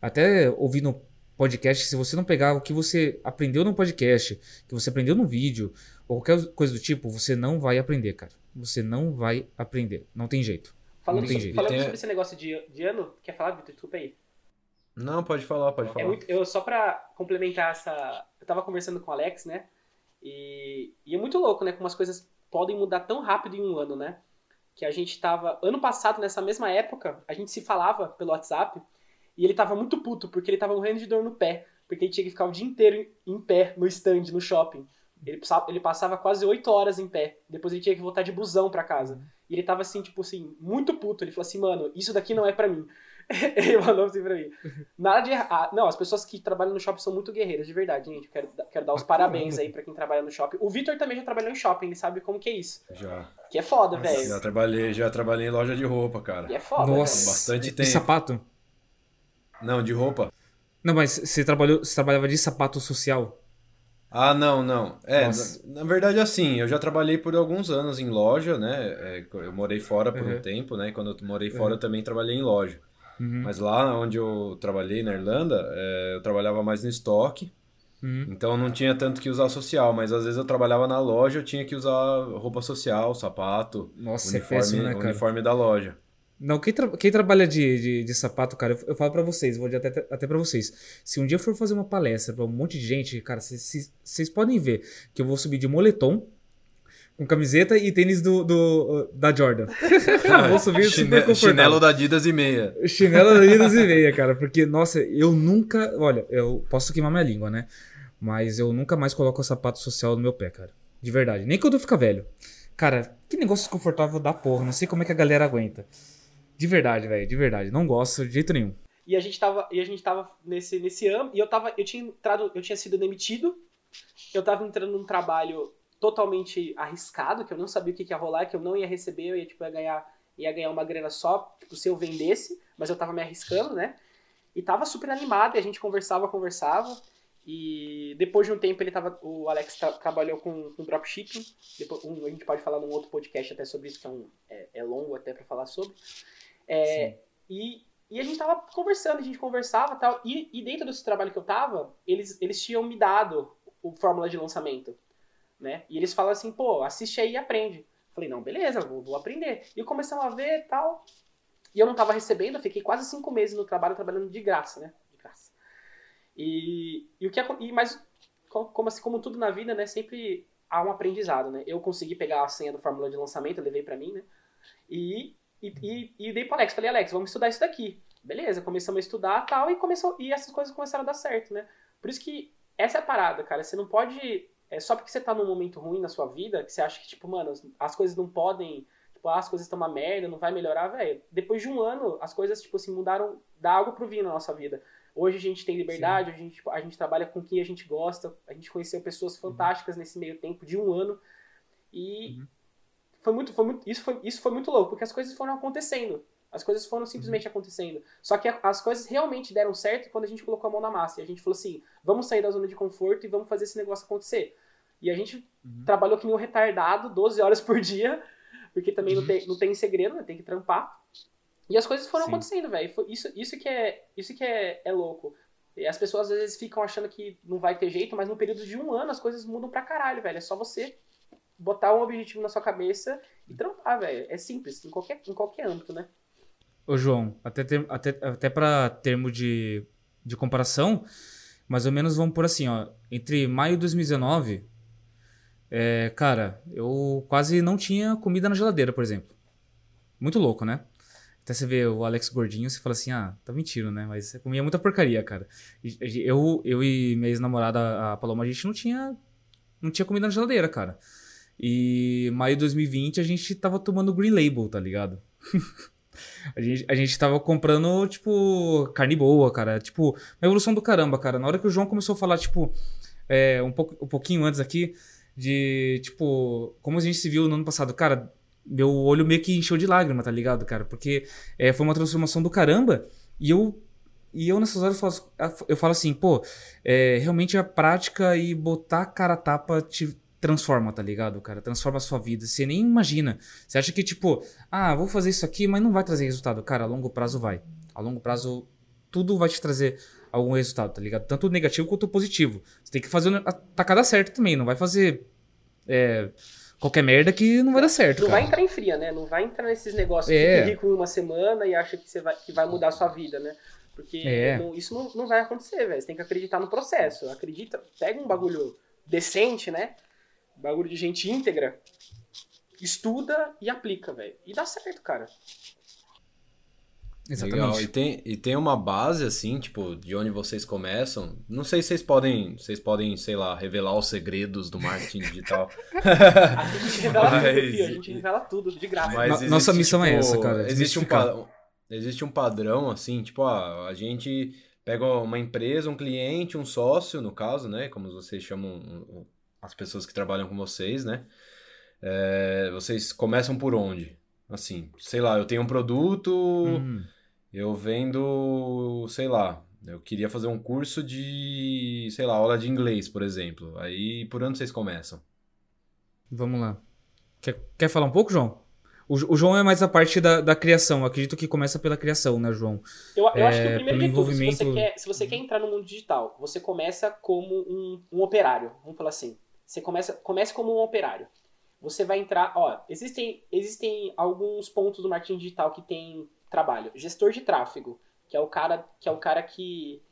S3: até ouvindo podcast, se você não pegar o que você aprendeu no podcast, que você aprendeu no vídeo, ou qualquer coisa do tipo, você não vai aprender, cara. Você não vai aprender. Não tem jeito.
S1: Falando,
S3: Não tem
S1: sobre,
S3: jeito.
S1: falando
S2: Tem-
S1: sobre esse negócio de, de ano, quer falar, Vitor? Desculpa aí.
S2: Não, pode falar, pode
S1: É
S2: falar.
S1: muito, eu, só pra complementar essa. Eu tava conversando com o Alex, né? E, e é muito louco, né? Como as coisas podem mudar tão rápido em um ano, né? Que a gente tava. Ano passado, nessa mesma época, a gente se falava pelo WhatsApp e ele tava muito puto, porque ele tava morrendo de dor no pé. Porque ele tinha que ficar o dia inteiro em, pé no stand, no shopping. Ele, passava- ele passava quase 8 horas em pé. Depois ele tinha que voltar de busão pra casa. E ele tava assim, tipo assim, muito puto. Ele falou assim, mano, isso daqui não é pra mim. ele mandou assim pra mim. Nada de errado. Não, as pessoas que trabalham no shopping são muito guerreiras, de verdade, gente. Quero, quero dar os parabéns aí pra quem trabalha no shopping. O Vitor também já trabalhou em shopping, ele sabe como que é isso.
S2: Já.
S1: Que é foda, velho.
S2: Já trabalhei, já trabalhei em loja de roupa, cara.
S1: E é foda,
S3: Nossa,
S1: velho.
S2: bastante
S3: de
S2: tempo.
S3: sapato?
S2: Não, de roupa.
S3: Não, mas você trabalhou, você trabalhava de sapato social?
S2: Ah, não, não. É, na, na verdade, assim, eu já trabalhei por alguns anos em loja, né? É, eu morei fora por
S3: Uhum.
S2: um tempo, né? Quando eu morei fora,
S3: Uhum.
S2: eu também trabalhei em loja.
S3: Uhum.
S2: Mas lá onde eu trabalhei, na Irlanda, é, eu trabalhava mais no estoque.
S3: Uhum.
S2: Então não tinha tanto que usar social, mas às vezes eu trabalhava na loja, eu tinha que usar roupa social, sapato,
S3: Nossa, é
S2: uniforme,
S3: péssimo, né, cara?
S2: uniforme da loja.
S3: Não, quem, tra- quem trabalha de, de, de sapato, cara, eu, eu falo pra vocês, vou dizer até, até pra vocês. Se um dia eu for fazer uma palestra pra um monte de gente, cara, vocês podem ver que eu vou subir de moletom, com camiseta e tênis do, do, da Jordan. eu vou subir
S2: Chine-. Chinelo da Adidas e meia.
S3: Chinelo da Adidas e meia, cara. Porque, nossa, eu nunca. Olha, eu posso queimar minha língua, né? Mas eu nunca mais coloco sapato social no meu pé, cara. De verdade. Nem quando eu ficar velho. Cara, que negócio desconfortável da porra. Não sei como é que a galera aguenta. De verdade, velho. De verdade. Não gosto de jeito nenhum.
S1: E a gente tava, e a gente tava nesse, nesse ano, e eu tava, eu tinha entrado, eu tinha sido demitido, eu tava entrando num trabalho totalmente arriscado, que eu não sabia o que, que ia rolar, que eu não ia receber, eu ia, tipo, ia ganhar, ia ganhar uma grana só, tipo, se eu vendesse, mas eu tava me arriscando, né? E tava super animado, e a gente conversava, conversava, e depois de um tempo ele tava, o Alex tra- trabalhou com, com dropshipping, depois, um, a gente pode falar num outro podcast até sobre isso, que é, um, é, é longo até pra falar sobre. É, e, e a gente tava conversando, a gente conversava e tal. E, dentro desse trabalho que eu tava, eles, eles tinham me dado o fórmula de lançamento. Né? E eles falam assim, pô, assiste aí e aprende. Falei, não, beleza, vou, vou aprender. E começamos a ver e tal. E eu não tava recebendo, eu fiquei quase cinco meses no trabalho trabalhando de graça, né? De graça. E, e o que e, mas como assim, como tudo na vida, né, sempre há um aprendizado, né? Eu consegui pegar a senha do fórmula de lançamento, eu levei para mim, né? E, e, e, e dei pro Alex, falei, Alex, vamos estudar isso daqui. Beleza, começamos a estudar tal, e começou e essas coisas começaram a dar certo, né? Por isso que essa é a parada, cara. Você não pode. É só porque você tá num momento ruim na sua vida, que você acha que, tipo, mano, as coisas não podem. Tipo, ah, as coisas estão uma merda, não vai melhorar, velho. Depois de um ano, as coisas, tipo assim, mudaram da água pro vinho na nossa vida. Hoje a gente tem liberdade, a gente, tipo, a gente trabalha com quem a gente gosta, a gente conheceu pessoas uhum. fantásticas uhum. nesse meio tempo de um ano. E uhum. Foi muito, foi muito, isso, foi, isso foi muito louco, porque as coisas foram acontecendo. As coisas foram simplesmente uhum. acontecendo. Só que as coisas realmente deram certo quando a gente colocou a mão na massa. E a gente falou assim: vamos sair da zona de conforto e vamos fazer esse negócio acontecer. E a gente uhum. trabalhou que nem um retardado, 12 horas por dia, porque também uhum. não, tem, não tem segredo, né? Tem que trampar. E as coisas foram Sim. acontecendo, velho. Isso, isso que, é, isso que é, é louco. E as pessoas às vezes ficam achando que não vai ter jeito, mas no período de um ano as coisas mudam pra caralho, velho. É só você botar um objetivo na sua cabeça e trampar, velho. É simples, em qualquer, em qualquer âmbito, né?
S3: Ô, João, até, ter, até, até para termo de, de comparação, mais ou menos vamos por assim, ó. Entre maio de 2019, é, cara, eu quase não tinha comida na geladeira, por exemplo. Muito louco, né? Até você vê o Alex gordinho, você fala assim, ah, tá mentindo, né? Mas você comia muita porcaria, cara. Eu, eu e minha ex-namorada, a Paloma, a gente não tinha, não tinha comida na geladeira, cara. E maio de 2020 a gente tava tomando Green Label, tá ligado? A gente, a gente tava comprando, tipo, carne boa, cara. Tipo, uma evolução do caramba, cara. Na hora que o João começou a falar, tipo, é, um, pouco, um pouquinho antes aqui, de, tipo, como a gente se viu no ano passado, cara, meu olho meio que encheu de lágrima, tá ligado, cara? Porque é, foi uma transformação do caramba e eu. E eu nessas horas eu falo, eu falo assim, pô, é, realmente a prática e botar cara a tapa te, transforma, tá ligado, cara? Transforma a sua vida. Você nem imagina. Você acha que, tipo, ah, vou fazer isso aqui, mas não vai trazer resultado. Cara, a longo prazo vai. A longo prazo, tudo vai te trazer algum resultado, tá ligado? Tanto negativo quanto positivo. Você tem que fazer a tacada certa também. Não vai fazer é, qualquer merda que não vai dar certo.
S1: Não
S3: cara.
S1: vai entrar em fria, né? Não vai entrar nesses negócios é. de rico em uma semana e acha que, você vai, que vai mudar a sua vida, né? Porque é. não, isso não, não vai acontecer, velho. Você tem que acreditar no processo. Acredita, pega um bagulho decente, né? Bagulho de gente íntegra, estuda e aplica, velho. E dá certo, cara.
S2: Exatamente. Legal. E tem, e tem uma base, assim, tipo, de onde vocês começam. Não sei se vocês podem, vocês podem, sei lá, revelar os segredos do marketing digital.
S1: a gente revela Mas... tudo, filho. A gente revela tudo, de graça.
S3: Mas existe, Nossa missão é tipo, é essa, cara.
S2: Existe um, padrão, existe um padrão, assim, tipo, ah, a gente pega uma empresa, um cliente, um sócio, no caso, né? Como vocês chamam as pessoas que trabalham com vocês, né? É, vocês começam por onde? Assim, sei lá, eu tenho um produto, uhum. eu vendo, sei lá, eu queria fazer um curso de, sei lá, aula de inglês, por exemplo. Aí, por onde vocês começam?
S3: Vamos lá. Quer, quer falar um pouco, João? O, o João é mais a parte da, da criação. Eu acredito que começa pela criação, né, João?
S1: Eu, eu é, acho que o primeiro de envolvimento... tudo, se você, quer, se você quer entrar no mundo digital, você começa como um, um operário, vamos falar assim. Você começa, comece como um operário. Você vai entrar, ó, existem, existem alguns pontos do marketing digital que tem trabalho. Gestor de tráfego, que é o cara que é o cara que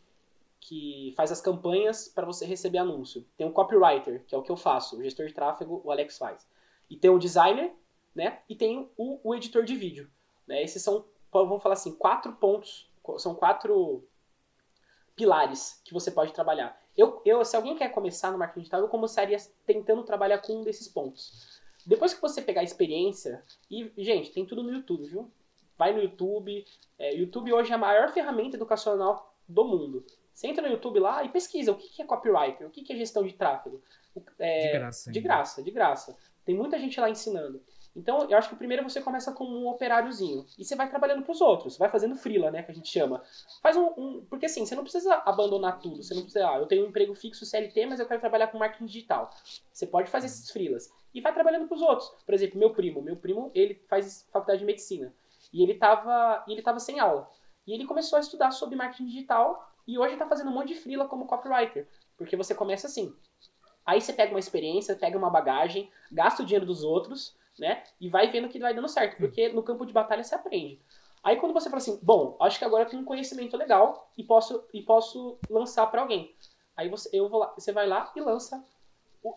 S1: que faz as campanhas para você receber anúncio. Tem o copywriter, que é o que eu faço, o gestor de tráfego, o Alex faz. E tem o designer, né? E tem o, o editor de vídeo. Né? Esses são, vamos falar assim, quatro pontos, são quatro pilares que você pode trabalhar. Eu, eu, se alguém quer começar no marketing digital, eu começaria tentando trabalhar com um desses pontos. Depois que você pegar a experiência, e, gente, tem tudo no YouTube, viu? Vai no YouTube. É, YouTube hoje é a maior ferramenta educacional do mundo. Você entra no YouTube lá e pesquisa o que é copywriter, o que é gestão de tráfego.
S3: É, de graça.
S1: De graça, de graça. Tem muita gente lá ensinando. Então, eu acho que primeiro você começa como um operáriozinho. E você vai trabalhando para os outros. Vai fazendo freela, né? Que a gente chama. Faz um, um, Porque assim, você não precisa abandonar tudo. Você não precisa. Ah, eu tenho um emprego fixo CLT, mas eu quero trabalhar com marketing digital. Você pode fazer esses freelas. E vai trabalhando para os outros. Por exemplo, meu primo. Meu primo, ele faz faculdade de medicina. E ele tava, ele tava sem aula. E ele começou a estudar sobre marketing digital. E hoje está fazendo um monte de freela como copywriter. Porque você começa assim. Aí você pega uma experiência, pega uma bagagem, gasta o dinheiro dos outros né? E vai vendo que vai dando certo, porque no campo de batalha você aprende. Aí quando você fala assim, bom, acho que agora eu tenho um conhecimento legal e posso, e posso lançar para alguém. Aí você, eu vou lá, você vai lá e lança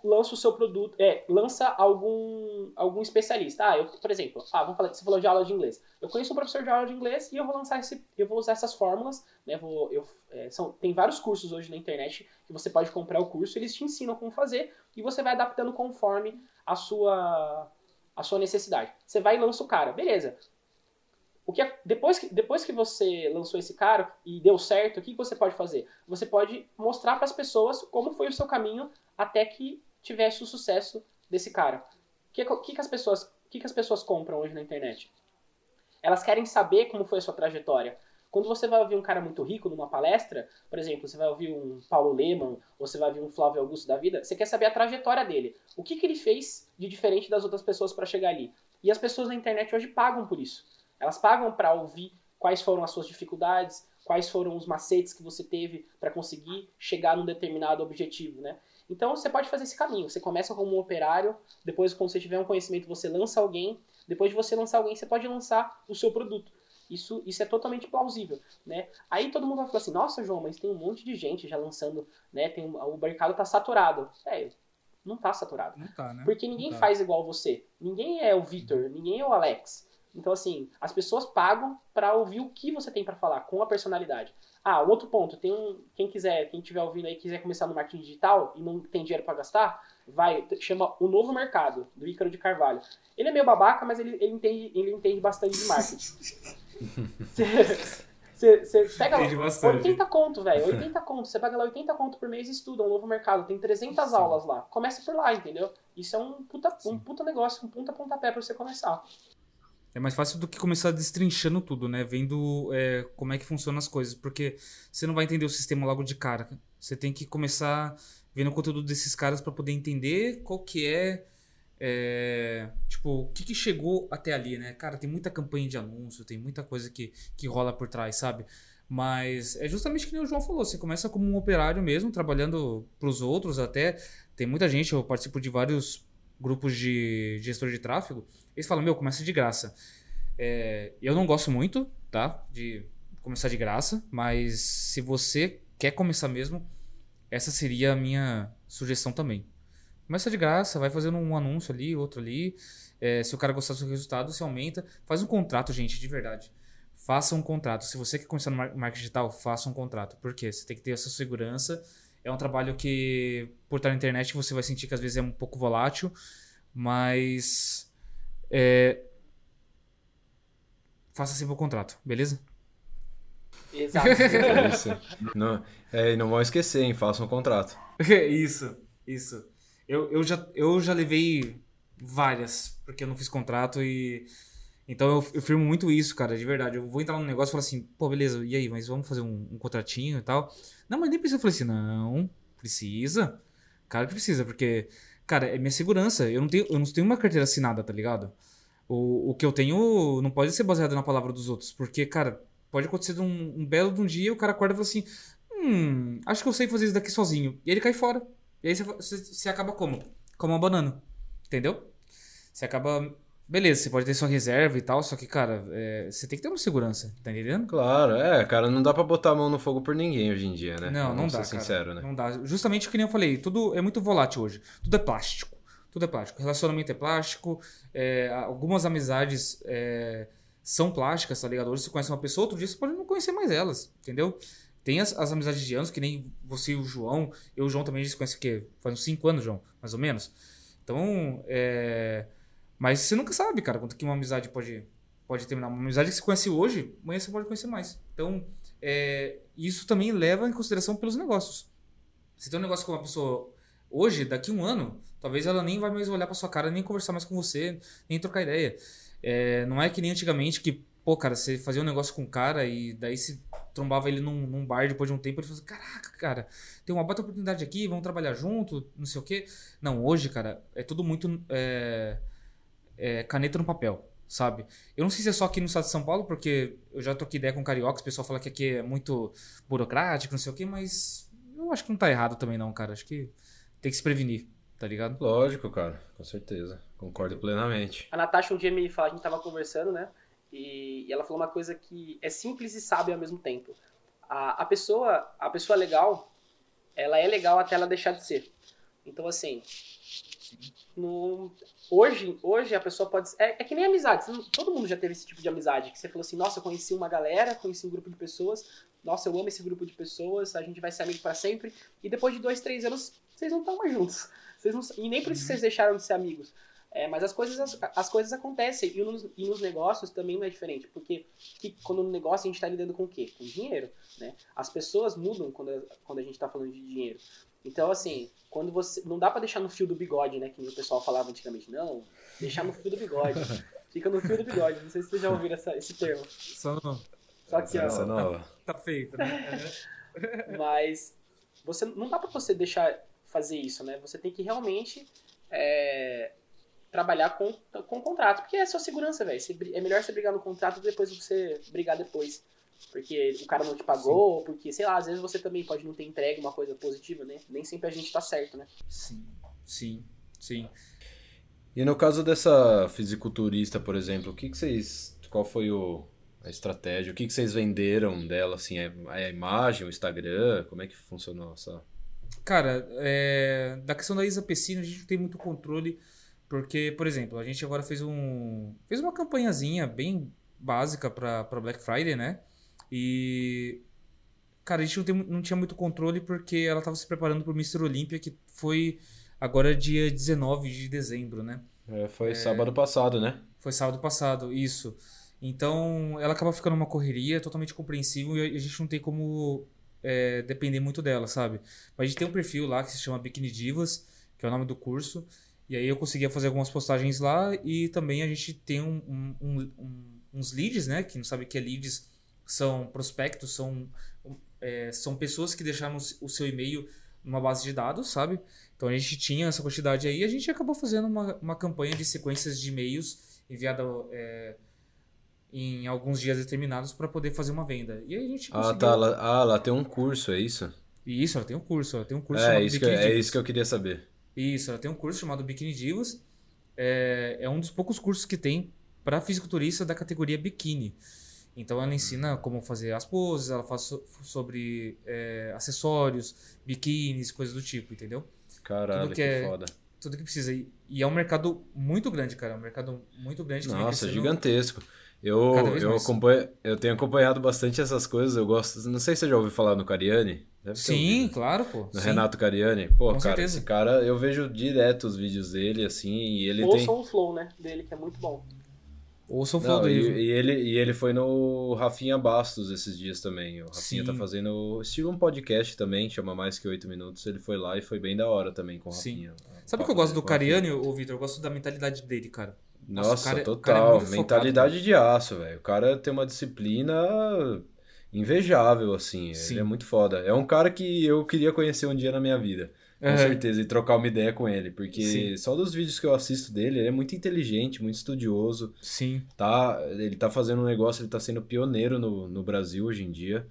S1: lança o seu produto, é, lança algum algum especialista. Ah, eu, por exemplo, ah, vamos falar, você falou de aula de inglês. Eu conheço um professor de aula de inglês e eu vou lançar esse, eu vou usar essas fórmulas, né? Vou, eu, é, são, tem vários cursos hoje na internet que você pode comprar o curso, eles te ensinam como fazer e você vai adaptando conforme a sua a sua necessidade. Você vai e lança o cara, beleza? O que, depois, que, depois que você lançou esse cara e deu certo, o que você pode fazer? Você pode mostrar para as pessoas como foi o seu caminho até que tivesse o sucesso desse cara. O que, que, que, as pessoas, que, que as pessoas compram hoje na internet? Elas querem saber como foi a sua trajetória. Quando você vai ouvir um cara muito rico numa palestra, por exemplo, você vai ouvir um Paulo Leman, ou você vai ouvir um Flávio Augusto da vida, você quer saber a trajetória dele. O que, que ele fez de diferente das outras pessoas para chegar ali. E as pessoas na internet hoje pagam por isso. Elas pagam para ouvir quais foram as suas dificuldades, quais foram os macetes que você teve para conseguir chegar num determinado objetivo, né? Então você pode fazer esse caminho. Você começa como um operário, depois quando você tiver um conhecimento você lança alguém, depois de você lançar alguém você pode lançar o seu produto. Isso, isso é totalmente plausível, né? Aí todo mundo vai falar assim, nossa João, mas tem um monte de gente já lançando, né? Tem, o mercado está saturado. É, não está saturado.
S3: Não tá, né?
S1: Porque ninguém
S3: tá.
S1: faz igual você. Ninguém é o Vitor, ninguém é o Alex. Então, assim, as pessoas pagam para ouvir o que você tem para falar, com a personalidade. Ah, outro ponto, tem um, quem quiser, quem estiver ouvindo aí, quiser começar no marketing digital e não tem dinheiro para gastar, vai, chama O Novo Mercado, do Ícaro de Carvalho. Ele é meio babaca, mas ele, ele, entende, ele entende bastante de marketing. Você pega
S3: bastante.
S1: 80 conto, velho, 80 conto. Você paga lá 80 conto por mês e estuda um novo mercado. Tem 300
S3: Sim.
S1: aulas lá. Começa por lá, entendeu? Isso é um puta, um puta negócio, um puta pontapé pra você começar.
S3: É mais fácil do que começar destrinchando tudo, né? Vendo é, como é que funcionam as coisas. Porque você não vai entender o sistema logo de cara. Você tem que começar vendo o conteúdo desses caras para poder entender qual que é, é, Tipo, o que, que chegou até ali, né? Cara, tem muita campanha de anúncio, tem muita coisa que, que rola por trás, sabe? Mas é justamente que nem o João falou. Você começa como um operário mesmo, trabalhando pros outros até. Tem muita gente, eu participo de vários grupos de gestor de tráfego. Eles falam, meu, começa de graça. É, eu não gosto muito, tá? De começar de graça, mas se você quer começar mesmo, essa seria a minha sugestão também. Começa de graça, vai fazendo um anúncio ali, outro ali. É, se o cara gostar do seu resultado, você aumenta. Faz um contrato, gente, de verdade. Faça um contrato. Se você quer começar no mar- marketing digital, faça um contrato. Por quê? Você tem que ter essa segurança. É um trabalho que, por estar na internet, você vai sentir que às vezes é um pouco volátil, mas. é, faça sempre o contrato, beleza?
S1: Exato.
S2: É isso. Não, é, não vão esquecer, hein? Façam um contrato.
S3: isso, isso. Eu, eu, já, eu já levei várias, porque eu não fiz contrato e. Então eu, eu firmo muito isso, cara, de verdade. Eu vou entrar num negócio e falar assim, pô, beleza, e aí, mas vamos fazer um, um contratinho e tal. Não, mas nem precisa. Eu falei assim, não, precisa. Cara, que precisa, porque, cara, é minha segurança. Eu não tenho, eu não tenho uma carteira assinada, tá ligado? O, o que eu tenho não pode ser baseado na palavra dos outros, porque, cara, pode acontecer um, um belo de um dia o cara acorda e fala assim: Hum, acho que eu sei fazer isso daqui sozinho. E ele cai fora. E aí você, você, acaba como? Como uma banana. Entendeu? Você acaba. Beleza, você pode ter sua reserva e tal, só que, cara, é, você tem que ter uma segurança, tá entendendo?
S2: Claro, é, cara, não dá pra botar a mão no fogo por ninguém hoje em dia, né?
S3: Não, não
S2: Vamos
S3: dá,
S2: ser
S3: cara.
S2: sincero, né?
S3: Não dá. Justamente o que nem eu falei, tudo é muito volátil hoje. Tudo é plástico. Tudo é plástico. Relacionamento é plástico. é, algumas amizades é, são plásticas, tá ligado? Hoje você conhece uma pessoa, outro dia você pode não conhecer mais elas, entendeu? Tem as, as amizades de anos, que nem você e o João. Eu e o João também a gente se conhece o quê? Faz uns 5 anos, João, mais ou menos. Então, é... Mas você nunca sabe, cara, quanto que uma amizade pode, pode terminar. Uma amizade que você conhece hoje, amanhã você pode conhecer mais. Então, é, isso também leva em consideração pelos negócios. Você tem um negócio com uma pessoa hoje, daqui um ano, talvez ela nem vai mais olhar pra sua cara, nem conversar mais com você, nem trocar ideia. É, não é que nem antigamente que, pô, cara, você fazia um negócio com o cara e daí se trombava ele num, num bar depois de um tempo, ele falou assim, caraca, cara, tem uma bota oportunidade aqui, vamos trabalhar junto, não sei o quê. Não, hoje, cara, é tudo muito é, é, caneta no papel, sabe? Eu não sei se é só aqui no estado de São Paulo, porque eu já troquei ideia com cariocas, o pessoal fala que aqui é muito burocrático, não sei o quê, mas eu acho que não tá errado também não, cara. Acho que tem que se prevenir. tá ligado?
S2: Lógico, cara, com certeza. Concordo plenamente.
S1: A Natasha um dia me falou, a gente tava conversando, né? E, e ela falou uma coisa que é simples e sábia ao mesmo tempo. A, a pessoa, a pessoa legal, ela é legal até ela deixar de ser. Então, assim, no, hoje, hoje a pessoa pode. É, é que nem amizade. Não- todo mundo já teve esse tipo de amizade. Que você falou assim: nossa, eu conheci uma galera, conheci um grupo de pessoas. Nossa, eu amo esse grupo de pessoas. A gente vai ser amigo pra sempre. E depois de dois, três anos, vocês não estão mais juntos. Vocês não, e nem por isso vocês deixaram de ser amigos. É, mas as coisas, as, as coisas acontecem. E nos, e nos negócios também não é diferente. Porque que, quando no negócio a gente está lidando com o quê? Com dinheiro. Né? As pessoas mudam quando, quando a gente está falando de dinheiro. Então, assim, quando você. Não dá pra deixar no fio do bigode, né? Que o pessoal falava antigamente. Não, deixar no fio do bigode. Fica no fio do bigode. Não sei se vocês já ouviram essa, esse termo.
S3: Só não.
S1: Só que,
S2: Essa é
S1: ó,
S2: nova.
S3: Tá feito, né?
S1: mas você não dá pra você deixar fazer isso, né? Você tem que realmente é, trabalhar com, com o contrato. Porque é sua segurança, velho. É melhor você brigar no contrato do que depois você brigar depois. Porque o cara não te pagou, ou porque, sei lá, às vezes você também pode não ter entregue uma coisa positiva, né? Nem sempre a gente tá certo, né?
S3: Sim, sim, sim.
S2: E no caso dessa fisiculturista, por exemplo, o que, que vocês. Qual foi o, a estratégia? O que, que vocês venderam dela? Assim, é a imagem, o Instagram? Como é que funcionou essa.
S3: Cara, é, da questão da Isa Pessina, a gente não tem muito controle, porque, por exemplo, a gente agora fez um fez uma campanhazinha bem básica pra Black Friday, né? E cara, a gente não, tem, não tinha muito controle porque ela tava se preparando pro Mr. Olímpia, que foi agora dia 19 de dezembro, né?
S2: É, foi sábado passado, né?
S3: Foi sábado passado, isso. Então, ela acaba ficando uma correria totalmente compreensível e a gente não tem como é, depender muito dela, sabe? Mas a gente tem um perfil lá que se chama Bikini Divas, que é o nome do curso. E aí eu conseguia fazer algumas postagens lá e também a gente tem um- um- um- uns leads, né? Que não sabe o que é leads, são prospectos, são, é, são pessoas que deixaram o seu e-mail numa base de dados, sabe? Então a gente tinha essa quantidade aí e a gente acabou fazendo uma, uma campanha de sequências de e-mails enviada é, em alguns dias determinados para poder fazer uma venda. E aí a gente
S2: Ah,
S3: conseguiu.
S2: tá. Ela, ah, ela tem um curso, é isso?
S3: Isso, ela tem um curso, ela tem um curso
S2: É, isso que, é isso que eu queria saber.
S3: Isso, ela tem um curso chamado Bikini Divas. É, é um dos poucos cursos que tem para fisiculturista da categoria biquíni. Então ela ensina como fazer as poses, ela fala so- sobre é, acessórios, biquínis, coisas do tipo, entendeu?
S2: Caralho,
S3: que
S2: que,
S3: é-
S2: foda.
S3: Tudo que precisa. E, e é um mercado muito grande, cara. É um mercado muito grande.
S2: Nossa, gigantesco. Eu, eu, acompanho, eu tenho acompanhado bastante essas coisas. Eu gosto. Não sei se você já ouviu falar no Cariani.
S3: Sim,
S2: ouvido.
S3: claro, pô.
S2: No
S3: Sim.
S2: Renato Cariani. Pô,
S3: Com
S2: cara,
S3: certeza.
S2: esse cara, eu vejo direto os vídeos dele, assim, e ele tem.
S1: Ouçam o flow, né? Dele, que é muito bom.
S3: Ouçam o
S2: Não,
S3: flow
S2: e,
S3: dele. viu?
S2: e ele, e ele foi no Rafinha Bastos esses dias também. O Rafinha
S3: Sim.
S2: tá fazendo estilo um podcast também, chama mais que oito minutos. Ele foi lá e foi bem da hora também com o
S3: Sim.
S2: Rafinha.
S3: Sabe o que eu gosto do Cariani, ô Vitor? Eu gosto da mentalidade dele, cara. Nossa, cara- o
S2: total.
S3: cara é muito focado,
S2: Mentalidade de aço, velho. O cara tem uma disciplina invejável, assim.
S3: Sim.
S2: Ele é muito foda. É um cara que eu queria conhecer um dia na minha vida. Com
S3: Aham.
S2: certeza. E trocar uma ideia com ele. Porque
S3: Sim.
S2: só dos vídeos que eu assisto dele, ele é muito inteligente, muito estudioso.
S3: Sim.
S2: Tá, ele tá fazendo um negócio, ele tá sendo pioneiro no, no Brasil hoje em dia.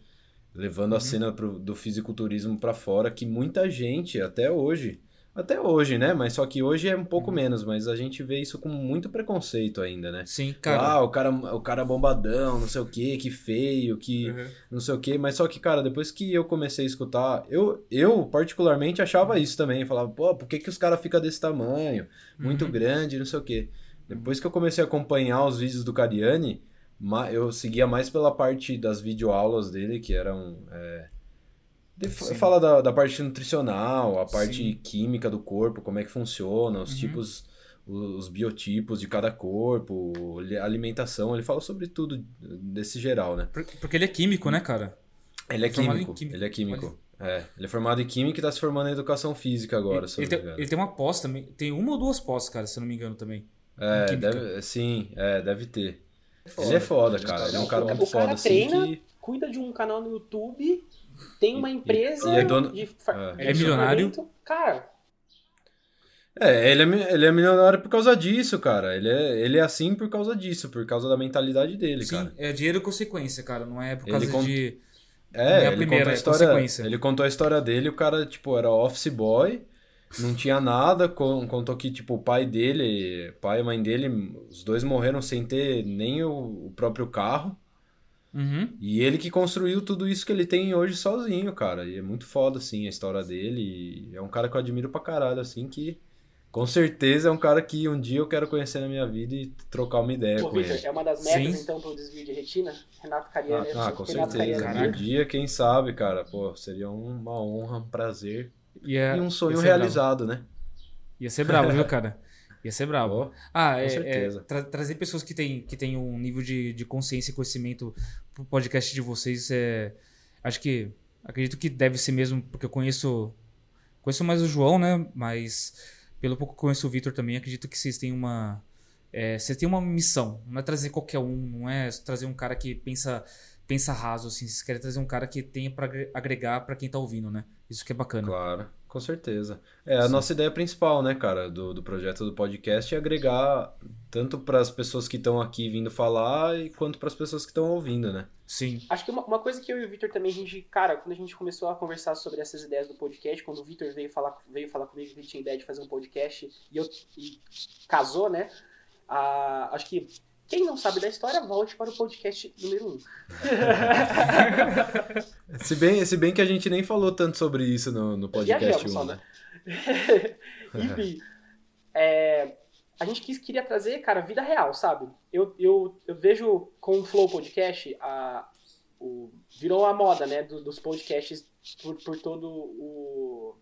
S2: Levando
S3: Uhum.
S2: a cena pro- do fisiculturismo pra fora, que muita gente, até hoje, até hoje, né? Mas só que hoje é um
S3: Uhum.
S2: pouco menos, mas a gente vê isso com muito preconceito ainda, né?
S3: Sim, cara.
S2: ah, o cara, o cara bombadão, não sei o que, que feio, que
S3: Uhum.
S2: não sei o que. Mas só que, cara, depois que eu comecei a escutar, eu, eu particularmente achava isso também. Eu falava, pô, por que, que os caras ficam desse tamanho? Muito
S3: Uhum.
S2: grande, não sei o que. Depois que eu comecei a acompanhar os vídeos do Cariani, eu seguia mais pela parte das videoaulas dele, que eram. É,
S3: Sim.
S2: fala da, da parte nutricional, a parte
S3: Sim.
S2: química do corpo, como é que funciona, os
S3: Uhum.
S2: tipos, os biotipos de cada corpo, a alimentação, ele fala sobre tudo desse geral, né?
S3: Por- Porque ele é químico, né, cara?
S2: Ele é
S3: em
S2: químico, ele é químico. É, ele é formado em química e tá se formando em educação física agora, se eu
S3: ele,
S2: não me
S3: tem,
S2: engano.
S3: ele tem uma pós também. Tem uma ou duas pós, cara, se eu não me engano também.
S2: É, deve, sim, é, deve ter. ele é foda, cara. Ele é um cara
S1: O
S2: muito
S1: cara
S2: foda, assim,
S1: treina,
S2: que...
S1: Cuida de um canal no YouTube, tem uma empresa
S2: e é dono-
S1: de,
S2: é.
S1: de
S3: É milionário.
S1: Cara,
S2: É, ele é, ele é milionário por causa disso, cara. Ele é, ele é assim por causa disso, por causa da mentalidade dele,
S3: Sim,
S2: cara.
S3: é dinheiro consequência, cara. Não é por
S2: Ele
S3: causa
S2: cont-
S3: de.
S2: É,
S3: é a
S2: ele
S3: primeira,
S2: contou a
S3: é
S2: história.
S3: consequência.
S2: Ele contou a história dele, o cara, tipo, era office boy. não tinha nada, con- contou que, tipo, o pai dele, pai e mãe dele, os dois morreram sem ter nem o, o próprio carro.
S3: Uhum.
S2: E ele que construiu tudo isso que ele tem hoje sozinho, cara. E é muito foda, assim, a história dele. E é um cara que eu admiro pra caralho, assim, que com certeza é um cara que um dia eu quero conhecer na minha vida e trocar uma ideia
S1: Pô,
S2: com
S1: Victor,
S2: ele.
S1: é uma das metas,
S3: Sim.
S1: então, pro desvio de retina? Renato Cariani.
S2: Ah, ah, com
S1: Renato
S2: certeza.
S1: Cariani.
S2: Um dia, quem sabe, cara, pô, seria uma honra, um prazer.
S3: E, é-
S2: E um sonho realizado, né?
S3: brabo. Ia ser brabo, viu, cara? Ia ser brabo.
S2: Pô,
S3: Ah,
S2: Com
S3: é,
S2: certeza.
S3: é, tra- trazer pessoas que têm, que têm um nível de, de consciência e conhecimento pro podcast de vocês é. Acho que. Acredito que deve ser mesmo, porque eu conheço. Conheço mais o João, né? Mas pelo pouco que eu conheço o Vitor também, acredito que vocês têm uma. É, vocês têm uma missão. Não é trazer qualquer um, não é trazer um cara que pensa pensa raso, assim. Vocês querem trazer um cara que tenha agre- agregar pra quem tá ouvindo, né? Isso que é bacana.
S2: Claro, com certeza. É, a nossa ideia principal, né, cara, do, do projeto do podcast é agregar tanto para as pessoas que estão aqui vindo falar e quanto para as pessoas que estão ouvindo, né?
S3: Sim.
S1: Acho que uma, uma coisa que eu e o Victor também, a gente, cara, quando a gente começou a conversar sobre essas ideias do podcast, quando o Victor veio falar, veio falar comigo que ele tinha ideia de fazer um podcast e eu e casou, né? Ah, acho que quem não sabe da história, volte para o podcast número 1. Um.
S2: Se bem, se bem que a gente nem falou tanto sobre isso no, no podcast
S1: Viajamos
S2: 1,
S1: só,
S2: né?
S1: Enfim, é, a gente quis, queria trazer, cara, vida real, sabe? Eu, eu, eu vejo com o Flow Podcast, a, o, virou a moda, né, do- dos podcasts por, por todo o...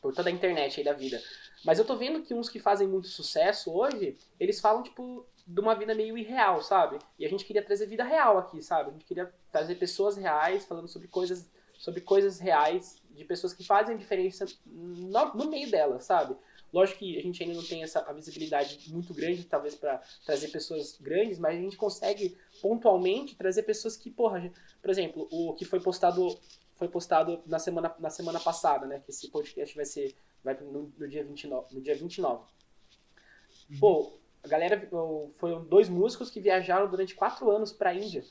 S1: por toda a internet aí da vida. Mas eu tô vendo que uns que fazem muito sucesso hoje, eles falam, tipo, de uma vida meio irreal, sabe? E a gente queria trazer vida real aqui, sabe? A gente queria trazer pessoas reais falando sobre coisas, sobre coisas reais de pessoas que fazem diferença no, no meio delas, sabe? Lógico que a gente ainda não tem essa a visibilidade muito grande, talvez, para trazer pessoas grandes, mas a gente consegue pontualmente trazer pessoas que, porra, por exemplo, o que foi postado foi postado na semana, na semana passada, né? Que esse podcast vai ser vai no, no dia 29, no dia 29. Pô, a galera foram dois músicos que viajaram durante quatro anos pra Índia,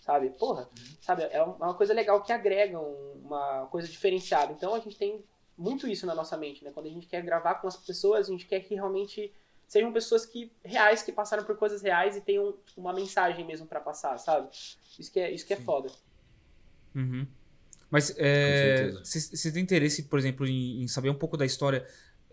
S1: sabe? Porra, sabe? É é uma coisa legal que agrega um- uma coisa diferenciada. Então a gente tem muito isso na nossa mente, né? Quando a gente quer gravar com as pessoas, a gente quer que realmente sejam pessoas que reais, que passaram por coisas reais e tenham uma mensagem mesmo pra passar, sabe? Isso que é, isso que é
S3: Sim.
S1: foda.
S3: Uhum. Mas é, você tem interesse, por exemplo, em, em saber um pouco da história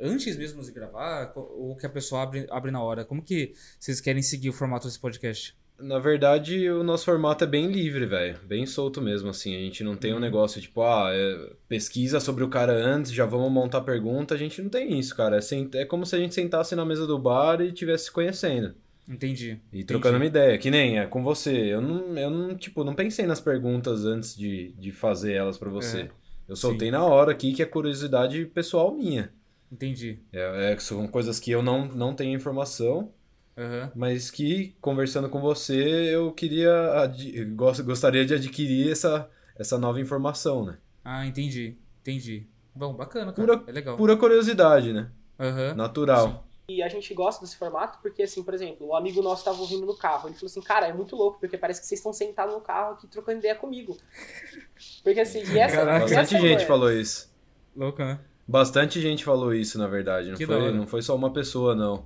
S3: antes mesmo de gravar? Ou que a pessoa abre, abre na hora? Como que vocês querem seguir o formato desse podcast?
S2: Na verdade, o nosso formato é bem livre, velho. Bem solto mesmo, assim. A gente não tem um negócio tipo, ah, é, pesquisa sobre o cara antes, já vamos montar pergunta. A gente não tem isso, cara. É, é como se a gente sentasse na mesa do bar e estivesse se conhecendo.
S3: Entendi.
S2: E trocando uma
S3: Entendi.
S2: ideia, que nem é com você. Eu não, eu não, tipo, não pensei nas perguntas antes de, de fazer elas pra você.
S3: É,
S2: Eu soltei
S3: sim.
S2: na hora aqui, que é curiosidade pessoal minha.
S3: Entendi.
S2: É, é, são coisas que eu não, não tenho informação,
S3: Aham.
S2: mas que, conversando com você, eu queria, adi- gos- gostaria de adquirir essa, essa nova informação, né?
S3: Ah, entendi. Entendi. Bom, bacana, cara.
S2: Pura-
S3: é legal.
S2: Pura curiosidade, né?
S3: Aham.
S2: Natural.
S1: E a gente gosta desse formato porque, assim, por exemplo, um amigo nosso tava ouvindo no carro. Ele falou assim, cara, é muito louco, porque parece que vocês estão sentados no carro aqui trocando ideia comigo. Porque assim, e essa,
S3: Caraca.
S1: e essa
S2: Bastante
S1: é
S2: gente falou isso.
S3: Louco, né?
S2: Bastante gente falou isso, na verdade. Não,
S3: Que
S2: foi, não foi só uma pessoa, não.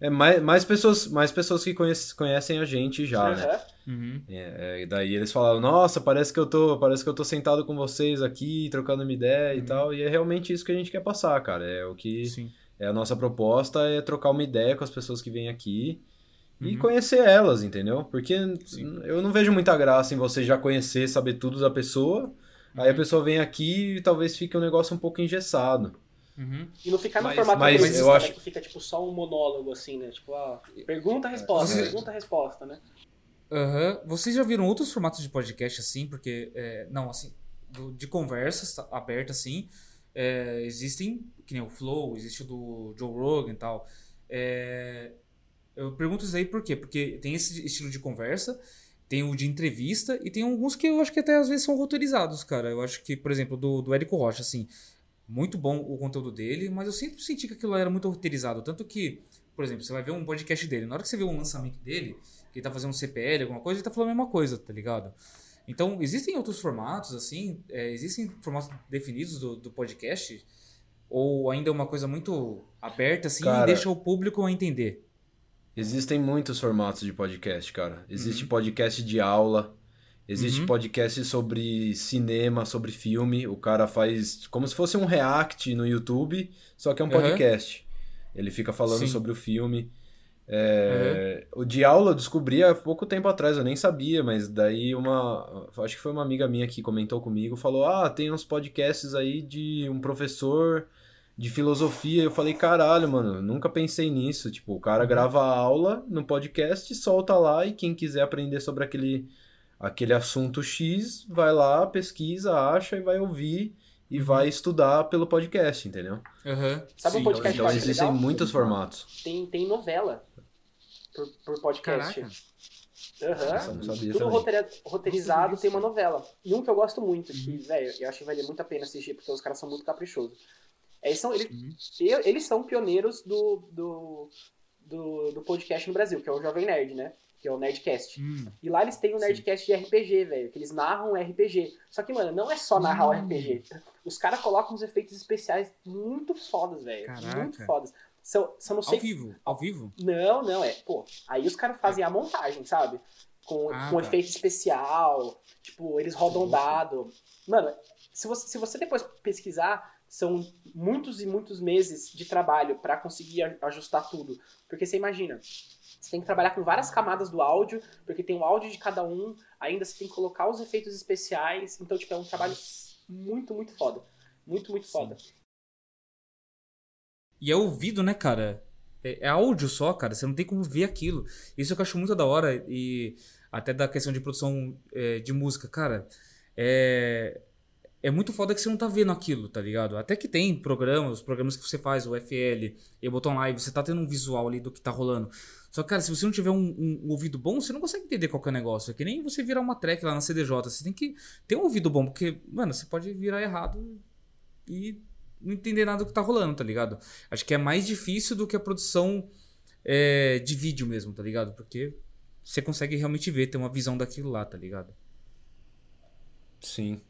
S2: É mais, mais pessoas, mais pessoas que conhece- conhecem a gente já, né?
S1: Aham.
S3: Uhum.
S2: É, é, daí eles falaram, nossa, parece que eu tô, parece que eu tô sentado com vocês aqui, trocando uma ideia e
S3: Uhum.
S2: tal. E é realmente isso que a gente quer passar, cara. É o que
S3: Sim.
S2: é a nossa proposta é trocar uma ideia com as pessoas que vêm aqui e
S3: Uhum.
S2: conhecer elas, entendeu? Porque
S3: Sim.
S2: eu não vejo muita graça em você já conhecer, saber tudo da pessoa. Aí a
S3: Uhum.
S2: pessoa vem aqui e talvez fique um negócio um pouco engessado.
S3: Uhum.
S1: E não ficar no
S2: Mas-
S1: formato
S2: mas
S1: entrevista,
S2: eu acho-
S1: né, que fica tipo só um monólogo, assim, né? Tipo, ó, pergunta, resposta,
S3: Você-
S1: pergunta, resposta, né?
S3: Aham. Vocês já viram outros formatos de podcast assim? Porque, é, não, assim, do- de conversas abertas assim, é, existem, que nem o Flow, existe o do Joe Rogan e tal. É, eu pergunto isso aí por quê? Porque tem esse estilo de conversa, tem o de entrevista e tem alguns que eu acho que até às vezes são roteirizados, cara. Eu acho que, por exemplo, do, do Érico Rocha, assim, muito bom o conteúdo dele, mas eu sempre senti que aquilo era muito roteirizado. Tanto que, por exemplo, você vai ver um podcast dele, na hora que você vê um lançamento dele, que ele tá fazendo um CPL, alguma coisa, ele tá falando a mesma coisa, tá ligado? Então, existem outros formatos, assim, é, existem formatos definidos do, do podcast, Ou ainda é uma coisa muito aberta, assim,
S2: Cara,
S3: e deixa o público a entender?
S2: Existem muitos formatos de podcast, cara. Existe podcast de aula, existe
S3: Uhum.
S2: podcast sobre cinema, sobre filme. O cara faz como se fosse um react no YouTube, só que é um podcast. Ele fica falando
S3: Sim.
S2: sobre o filme. É, O de aula eu descobri há pouco tempo atrás, eu nem sabia, mas daí uma. Acho que foi uma amiga minha que comentou comigo, falou: Ah, tem uns podcasts aí de um professor de filosofia. Eu falei, caralho, mano, nunca pensei nisso. Tipo, o cara grava a aula no podcast, solta lá e quem quiser aprender sobre aquele, aquele assunto X, vai lá, pesquisa, acha e vai ouvir e vai estudar pelo podcast, entendeu?
S3: Aham.
S1: Sabe um
S3: Sim.
S1: podcast que eu
S2: Então
S1: acho
S2: existem
S1: legal?
S2: muitos formatos.
S1: Tem, tem novela por, por podcast. Aham.
S2: Sabia
S1: Tudo roteira- roteirizado
S3: Nossa,
S1: tem uma novela. E um que eu gosto muito,
S3: Uhum.
S1: que, velho, eu acho que vale muito a pena assistir, porque os caras são muito caprichosos. Eles são, eles, eles são pioneiros do, do, do, do podcast no Brasil, que é o Jovem Nerd, né? Que é o Nerdcast.
S3: Hum.
S1: E lá eles têm um
S3: Sim.
S1: Nerdcast de RPG, velho, que eles narram RPG. Só que, mano, não é só narrar o
S3: Hum.
S1: RPG. Os caras colocam uns efeitos especiais muito fodas, velho. Muito fodas. São, são não
S3: Ao
S1: sei
S3: vivo, ao vivo?
S1: não, não, é. Pô, aí os caras fazem a montagem, sabe? Com,
S3: Ah,
S1: com
S3: tá.
S1: efeito especial. Tipo, eles rodam
S3: Louco.
S1: dado. Mano, se você, se você depois pesquisar, são muitos e muitos meses de trabalho pra conseguir ajustar tudo. Porque você imagina, você tem que trabalhar com várias camadas do áudio, porque tem o áudio de cada um, ainda você tem que colocar os efeitos especiais. Então, tipo, é um trabalho muito, muito foda. Muito, muito
S3: Sim.
S1: foda.
S3: E é ouvido, né, cara? É, é áudio só, cara. Você não tem como ver aquilo. Isso que eu acho muito da hora. E até da questão de produção é, de música, cara. É, é muito foda que você não tá vendo aquilo, tá ligado? Até que tem programas, programas que você faz, o FL e o Botão Live, você tá tendo um visual ali do que tá rolando. Só que, cara, se você não tiver um, um- um ouvido bom, você não consegue entender qualquer negócio. É que nem você virar uma track lá na CDJ. Você tem que ter um ouvido bom, porque, mano, você pode virar errado e não entender nada do que tá rolando, tá ligado? Acho que é mais difícil do que a produção é, de vídeo mesmo, tá ligado? Porque você consegue realmente ver, ter uma visão daquilo lá, tá ligado?
S2: Sim.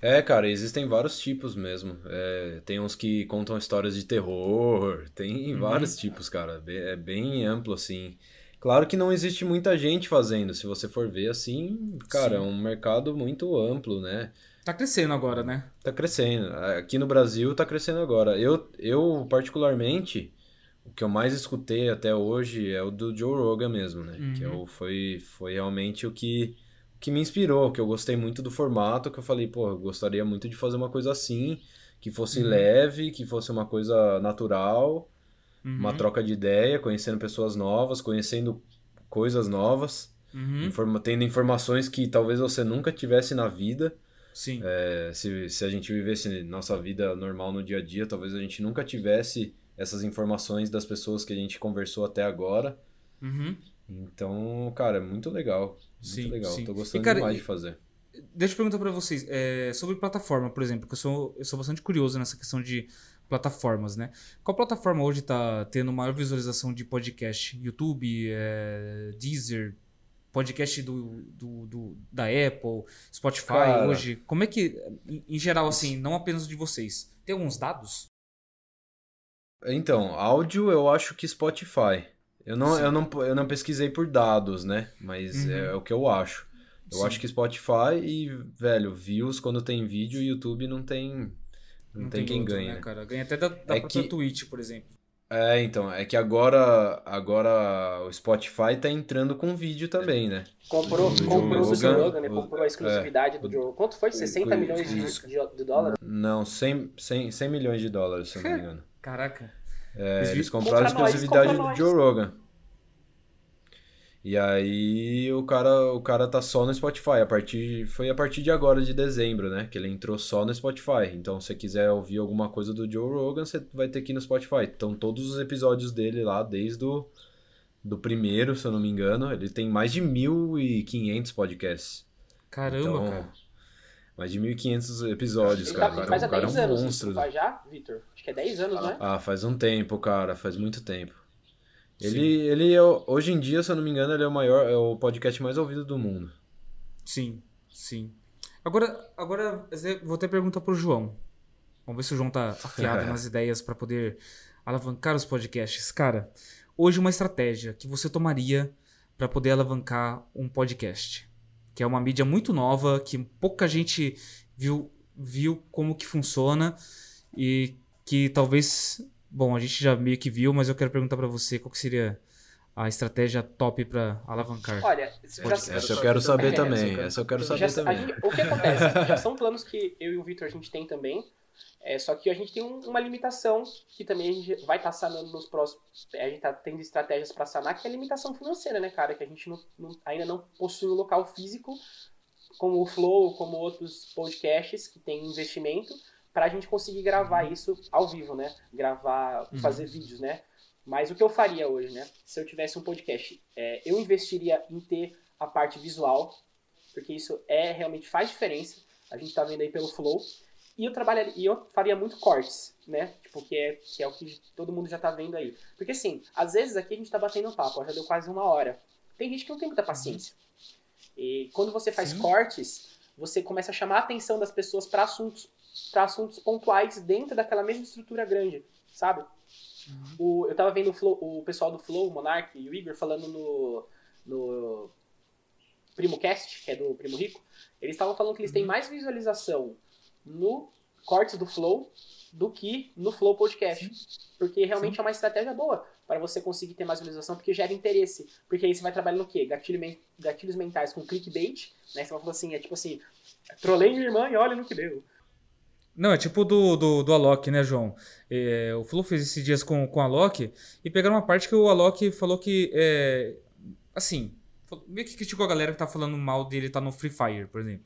S2: É, cara, existem vários tipos mesmo. É, tem uns que contam histórias de terror, tem
S3: Uhum.
S2: vários tipos, cara. É bem amplo, assim. Claro que não existe muita gente fazendo, se você for ver assim, cara, é
S3: Sim.
S2: um mercado muito amplo, né?
S3: Tá crescendo agora, né?
S2: Tá crescendo. Aqui no Brasil tá crescendo agora. Eu, eu particularmente, o que eu mais escutei até hoje é o do Joe Rogan mesmo, né? Que
S3: Uhum.
S2: eu, foi, foi realmente o que, que me inspirou, que eu gostei muito do formato, que eu falei, pô, eu gostaria muito de fazer uma coisa assim, que fosse
S3: Uhum.
S2: leve, que fosse uma coisa natural,
S3: Uhum.
S2: uma troca de ideia, conhecendo pessoas novas, conhecendo coisas novas,
S3: Uhum.
S2: informa- tendo informações que talvez você nunca tivesse na vida.
S3: Sim.
S2: É, se, se a gente vivesse nossa vida normal no dia a dia, talvez a gente nunca tivesse essas informações das pessoas que a gente conversou até agora.
S3: Uhum.
S2: Então, cara, é muito legal. Muito
S3: Sim,
S2: legal.
S3: sim.
S2: Tô
S3: E,
S2: gostando
S3: cara,
S2: demais
S3: e-
S2: de fazer.
S3: Deixa eu perguntar pra vocês, é, sobre plataforma, por exemplo, que eu sou, eu sou bastante curioso nessa questão de plataformas, né? Qual plataforma hoje tá tendo maior visualização de podcast? YouTube, é, Deezer, podcast do, do, do- da Apple, Spotify
S2: Cara.
S3: hoje? Como é que, em, em geral, assim, não apenas de vocês, tem alguns dados?
S2: Então, áudio eu acho que Spotify. Eu não,
S3: Sim.
S2: eu não, eu não pesquisei por dados, né? Mas
S3: Uhum.
S2: é, o que eu acho. Eu
S3: Sim.
S2: acho que Spotify e, velho, views quando tem vídeo, YouTube não tem. Não, tem, quem
S3: outro,
S2: ganha.
S3: né, cara? Ganha até da, da
S2: É
S3: própria
S2: que-
S3: Twitch, por exemplo.
S2: É, então, é que agora, agora o Spotify tá entrando com vídeo também, né?
S1: Comprou,
S2: Do Joe
S1: comprou o Joe
S2: Rogan,
S1: Rogan, né?
S2: o-
S1: Comprou a exclusividade do Joe. Quanto foi? 60
S2: o-
S1: milhões de, de, de dólares?
S2: Não, 100, 100, 100 milhões de dólares, se eu não me engano.
S3: Caraca.
S2: É,
S3: Eles
S2: eles compraram a
S1: nós,
S2: exclusividade
S1: compra
S2: do
S1: nós.
S2: Joe Rogan. E aí o cara, o cara tá só no Spotify. A partir, foi a partir de agora, de dezembro, né? Que ele entrou só no Spotify. Então, se você quiser ouvir alguma coisa do Joe Rogan, você vai ter que ir no Spotify. Então, todos os episódios dele lá, desde o do primeiro, se eu não me engano, ele tem mais de 1.500 podcasts.
S3: Caramba,
S2: Então,
S3: cara.
S2: Mais de 1.500 episódios, cara.
S1: tá,
S2: Então,
S1: faz há
S2: o cara é
S1: 10
S2: um
S1: anos
S2: monstro.
S1: isso, faz já, Vitor? Acho que é 10 anos, né?
S2: Ah, faz um tempo, cara, faz muito tempo. Ele,
S3: Sim.
S2: ele é, hoje em dia, se eu não me engano, ele é o maior, é o podcast mais ouvido do mundo.
S3: Sim, sim. Agora, agora vou até perguntar pro João. Vamos ver se o João tá afiado nas ideias para poder alavancar os podcasts. Cara, hoje uma estratégia que você tomaria para poder alavancar um podcast, que é uma mídia muito nova, que pouca gente viu viu como que funciona e que talvez, bom, a gente já meio que viu, mas eu quero perguntar para você qual que seria a estratégia top para alavancar.
S1: Olha,
S2: já, essa eu quero saber também. Essa eu quero saber
S1: já,
S2: também.
S1: Gente, o que acontece? já são planos que eu e o Victor a gente tem também. É, só que a gente tem um, uma limitação que também a gente vai estar tá sanando nos próximos. A gente está tendo estratégias para sanar, que é a limitação financeira, né, cara? Que a gente não, não, ainda não possui um local físico, como o Flow, como outros podcasts que tem investimento, para a gente conseguir gravar uhum. isso ao vivo, né? Gravar, uhum. fazer vídeos, né? Mas o que eu faria hoje, né? Se eu tivesse um podcast, é, eu investiria em ter a parte visual, porque isso é realmente faz diferença. A gente tá vendo aí pelo Flow. E eu trabalharia, e eu faria muito cortes, né? Tipo, que é, que é o que todo mundo já tá vendo aí. Porque assim, às vezes aqui a gente tá batendo papo, já deu quase uma hora. Tem gente que não tem muita paciência. E quando você faz Sim. cortes, você começa a chamar a atenção das pessoas para assuntos, para assuntos pontuais dentro daquela mesma estrutura grande, sabe? Uhum. O, eu tava vendo o, Flow, o, pessoal do Flow, o Monark e o Igor falando no, no Primo Cast, que é do Primo Rico. Eles estavam falando que eles têm uhum. mais visualização no cortes do Flow do que no Flow Podcast. Sim. Porque realmente Sim. é uma estratégia boa para você conseguir ter mais visualização, porque gera interesse. Porque aí você vai trabalhar no quê? Gatilho, gatilhos mentais com clickbait, né? Você vai falar assim, é tipo assim, trolei minha irmã e olha no que deu.
S3: Não, é tipo do, do, do Alok, né, João? É, o Flu fez esses dias com, com o Alok e pegaram uma parte que o Alok falou que, é, assim, meio que criticou a galera que tá falando mal dele tá no Free Fire, por exemplo.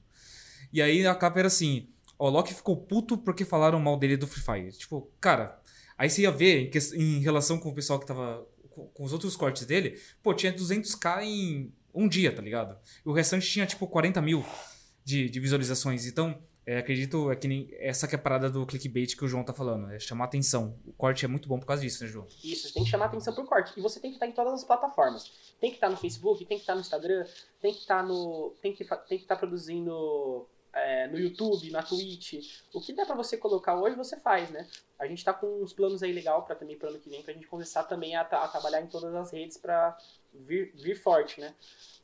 S3: E aí a capa era assim, o Alok ficou puto porque falaram mal dele do Free Fire. Tipo, cara, aí você ia ver em, em relação com o pessoal que tava com, com os outros cortes dele, pô, tinha 200k em um dia, tá ligado? E o restante tinha, tipo, 40 mil de, de visualizações. Então é, acredito é que nem essa que é a parada do clickbait que o João tá falando, é chamar atenção. O corte é muito bom por causa disso, né, João?
S1: Isso, tem que chamar atenção pro corte. E você tem que estar em todas as plataformas. Tem que estar no Facebook, tem que estar no Instagram, tem que estar no. tem que tem que estar produzindo é, no YouTube, na Twitch. O que dá para você colocar hoje, você faz, né? A gente tá com uns planos aí legal para também pro ano que vem, pra gente começar também a, a trabalhar em todas as redes para vir, vir forte, né?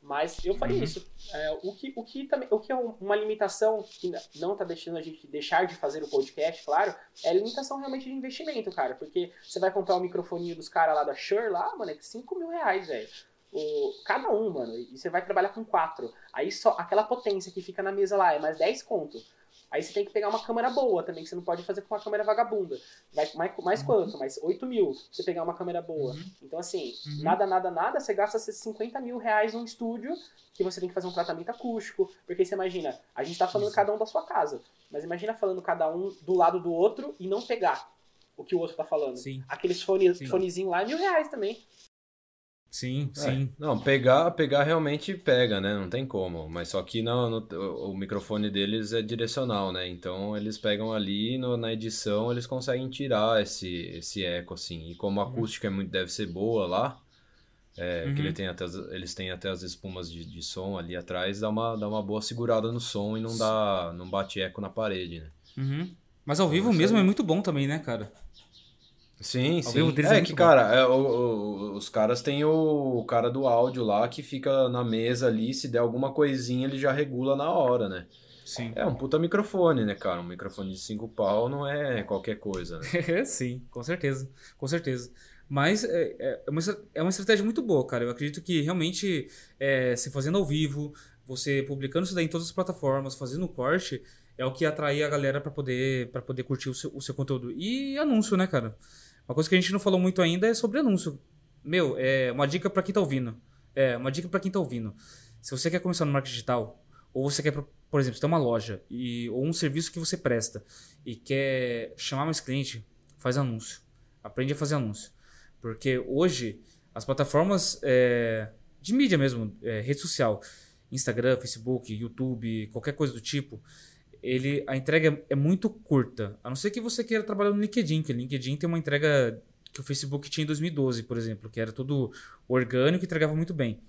S1: Mas eu faria uhum. isso. É, o, que, o, que também, o que é uma limitação que não está deixando a gente deixar de fazer o podcast, claro, é a limitação realmente de investimento, cara. Porque você vai comprar o microfoninho dos caras lá da Shure lá, mano, é 5 mil reais, velho. O, cada um, mano, e você vai trabalhar com quatro. Aí só aquela potência que fica na mesa lá é mais 10 conto. Aí você tem que pegar uma câmera boa também, que você não pode fazer com uma câmera vagabunda. Vai mais, mais uhum. quanto? Mais 8 mil você pegar uma câmera boa. Uhum. Então, assim, uhum. nada, nada, nada, você gasta 50 mil reais num estúdio que você tem que fazer um tratamento acústico. Porque você imagina, a gente tá falando cada um da sua casa. Mas imagina falando cada um do lado do outro e não pegar o que o outro tá falando.
S3: Sim.
S1: Aqueles fones, fonezinhos lá é mil reais também.
S3: Sim, é. sim.
S2: Não, pegar, pegar realmente pega, né? Não tem como. Mas só que no, no o microfone deles é direcional, né? Então eles pegam ali no, na edição, eles conseguem tirar esse, esse eco, assim. E como a uhum. acústica é muito, deve ser boa lá, é, uhum. que ele tem até, eles têm até as espumas de, de som ali atrás, dá uma, dá uma boa segurada no som e não dá não bate eco na parede, né?
S3: Uhum. Mas ao vivo então, mesmo é muito bom também, né, cara?
S2: Sim, sim. É, é que, cara, é, o, o, os caras têm o, o, cara do áudio lá que fica na mesa ali, se der alguma coisinha ele já regula na hora, né?
S3: Sim.
S2: É um puta microfone, né, cara? Um microfone de cinco pau não é qualquer coisa,
S3: né? sim, com certeza, com certeza. Mas é, é, é, uma, é uma estratégia muito boa, cara. Eu acredito que realmente é, se fazendo ao vivo, você publicando isso daí em todas as plataformas, fazendo o corte, é o que atrai a galera para poder, pra poder curtir o seu, o seu conteúdo. E anúncio, né, cara? Uma coisa que a gente não falou muito ainda é sobre anúncio. Meu, é uma dica para quem tá ouvindo. É, uma dica para quem tá ouvindo. Se você quer começar no marketing digital, ou você quer, por exemplo, você tem uma loja e, ou um serviço que você presta e quer chamar mais cliente, faz anúncio. Aprende a fazer anúncio. Porque hoje, as plataformas é, de mídia mesmo, é, rede social, Instagram, Facebook, YouTube, qualquer coisa do tipo, ele a entrega é muito curta. A não ser que você queira trabalhar no LinkedIn, que o LinkedIn tem uma entrega que o Facebook tinha em 2012, por exemplo, que era tudo orgânico e entregava muito bem.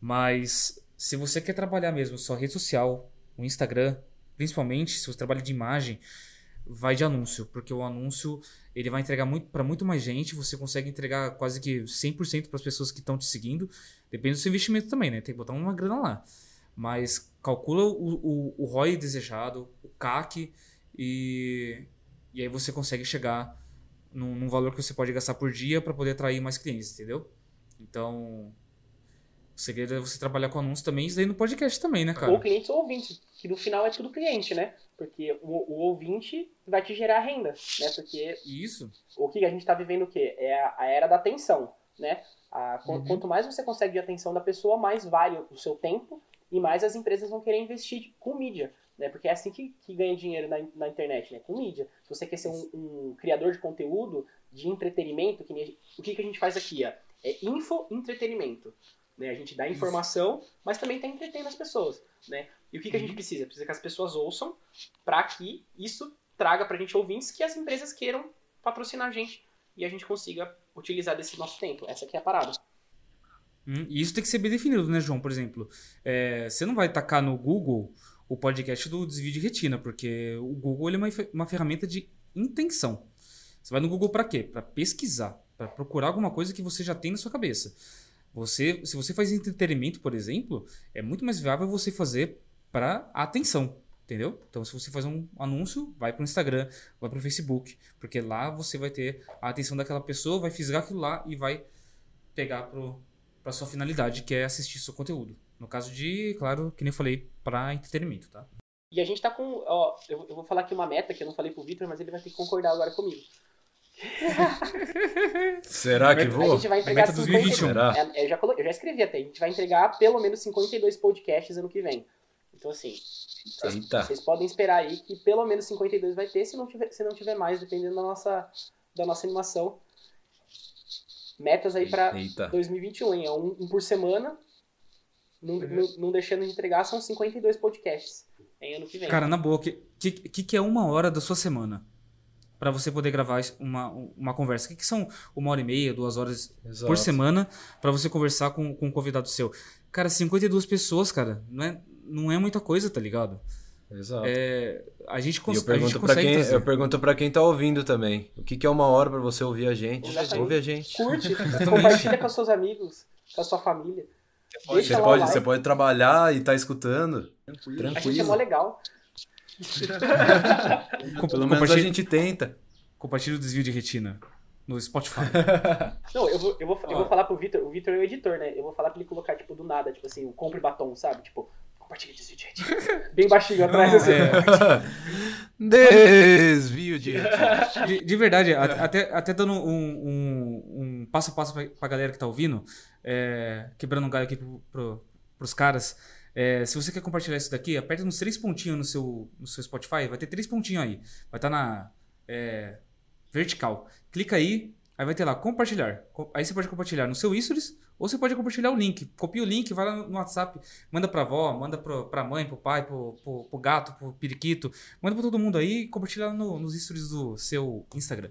S3: Mas se você quer trabalhar mesmo só rede social, o Instagram, principalmente se você trabalha de imagem, vai de anúncio, porque o anúncio ele vai entregar muito para muito mais gente, você consegue entregar quase que 100% para as pessoas que estão te seguindo. Depende do seu investimento também, né? Tem que botar uma grana lá. Mas calcula o, o, o ROI desejado, o CAC e, e aí você consegue chegar num, num valor que você pode gastar por dia para poder atrair mais clientes, entendeu? Então, o segredo é você trabalhar com anúncios também, isso aí no podcast também, né, cara?
S1: Ou clientes ou ouvintes, que no final é tudo cliente, né? Porque o, o ouvinte vai te gerar renda, né? Porque
S3: Isso.
S1: o que a gente está vivendo o quê? É a, a era da atenção, né? A,
S3: Uhum.
S1: Quanto mais você consegue de atenção da pessoa, mais vale o seu tempo e mais as empresas vão querer investir com mídia, né? Porque é assim que, que ganha dinheiro na, na internet, né? Com mídia. Se você quer ser um, um criador de conteúdo, de entretenimento, que nem a o que, que a gente faz aqui, ó? É info-entretenimento. Né? A gente dá informação, mas também está entretendo as pessoas, né? E o que, que a gente
S3: Uhum.
S1: precisa? Precisa que as pessoas ouçam para que isso traga pra gente ouvintes que as empresas queiram patrocinar a gente e a gente consiga utilizar desse nosso tempo. Essa aqui é a parada.
S3: Hum, E isso tem que ser bem definido, né, João? Por exemplo, é, você não vai tacar no Google o podcast do desvio de retina, porque o Google ele é uma, uma ferramenta de intenção. Você vai no Google para quê? Para pesquisar, para procurar alguma coisa que você já tem na sua cabeça. Você, se você faz entretenimento, por exemplo, é muito mais viável você fazer para atenção, entendeu? Então, se você faz um anúncio, vai para o Instagram, vai para o Facebook, porque lá você vai ter a atenção daquela pessoa, vai fisgar aquilo lá e vai pegar pro para sua finalidade, que é assistir seu conteúdo. No caso de, claro, que nem eu falei, para entretenimento, tá?
S1: E a gente tá com. Ó, eu, eu vou falar aqui uma meta que eu não falei pro Vitor, mas ele vai ter que concordar agora comigo.
S2: Será que
S3: Meta-
S1: A
S2: vou?
S1: gente vai entregar
S3: Meta 2021.
S1: 50
S2: Será?
S1: É, é, eu, já colo... eu já escrevi até. A gente vai entregar pelo menos 52 podcasts ano que vem. Então, assim, vocês,
S2: Eita.
S1: vocês podem esperar aí que pelo menos 52 vai ter, se não tiver, se não tiver mais, dependendo da nossa, da nossa animação. Metas aí pra
S2: Eita.
S1: 2021, hein? É um, um por semana. Não, não, não deixando de entregar, são 52 podcasts. Em ano que vem.
S3: Cara, na boa, o que, que, que é uma hora da sua semana? Pra você poder gravar uma, uma conversa. O que, que são uma hora e meia, duas horas
S2: Exato.
S3: por semana pra você conversar com, com um convidado seu? Cara, 52 pessoas, cara, não é, não é muita coisa, tá ligado?
S2: Exato.
S3: É, a gente, cons
S2: eu pergunto,
S3: consegue
S2: quem,
S3: trazer.
S2: eu pergunto pra quem tá ouvindo também. O que, que é uma hora pra você ouvir a gente?
S1: Exatamente.
S2: Ouve a gente.
S1: Curte, compartilha com seus amigos, com a sua família.
S2: Você
S1: lá o
S2: pode, você pode trabalhar e tá escutando.
S1: A gente é mó
S2: Tranquilo.
S1: legal.
S2: Pelo menos a gente tenta.
S3: Compartilha o desvio de retina no Spotify.
S1: Não, eu vou, eu vou, eu vou falar pro Vitor, o Vitor é o editor, né? Eu vou falar pra ele colocar, tipo, do nada, tipo assim, o compre batom, sabe? Tipo, compartilha esse vídeo, gente. Bem baixinho atrás,
S3: Não,
S1: assim.
S3: é,
S2: Desvio de.
S3: De, de verdade, até, até dando um, um, um passo a passo pra, pra galera que tá ouvindo, é, quebrando um galho aqui pro, pro, pros caras. é, se você quer compartilhar isso daqui, aperta nos três pontinhos no seu, no seu Spotify, vai ter três pontinhos aí. Vai estar na é, vertical. Clica aí, aí vai ter lá compartilhar. Co- Aí você pode compartilhar no seu Stories ou você pode compartilhar o link. Copia o link, vai lá no WhatsApp, manda pra avó, manda pro, pra mãe, pro pai, pro, pro, pro gato, pro periquito. Manda pra todo mundo aí e compartilha no- nos stories do seu Instagram.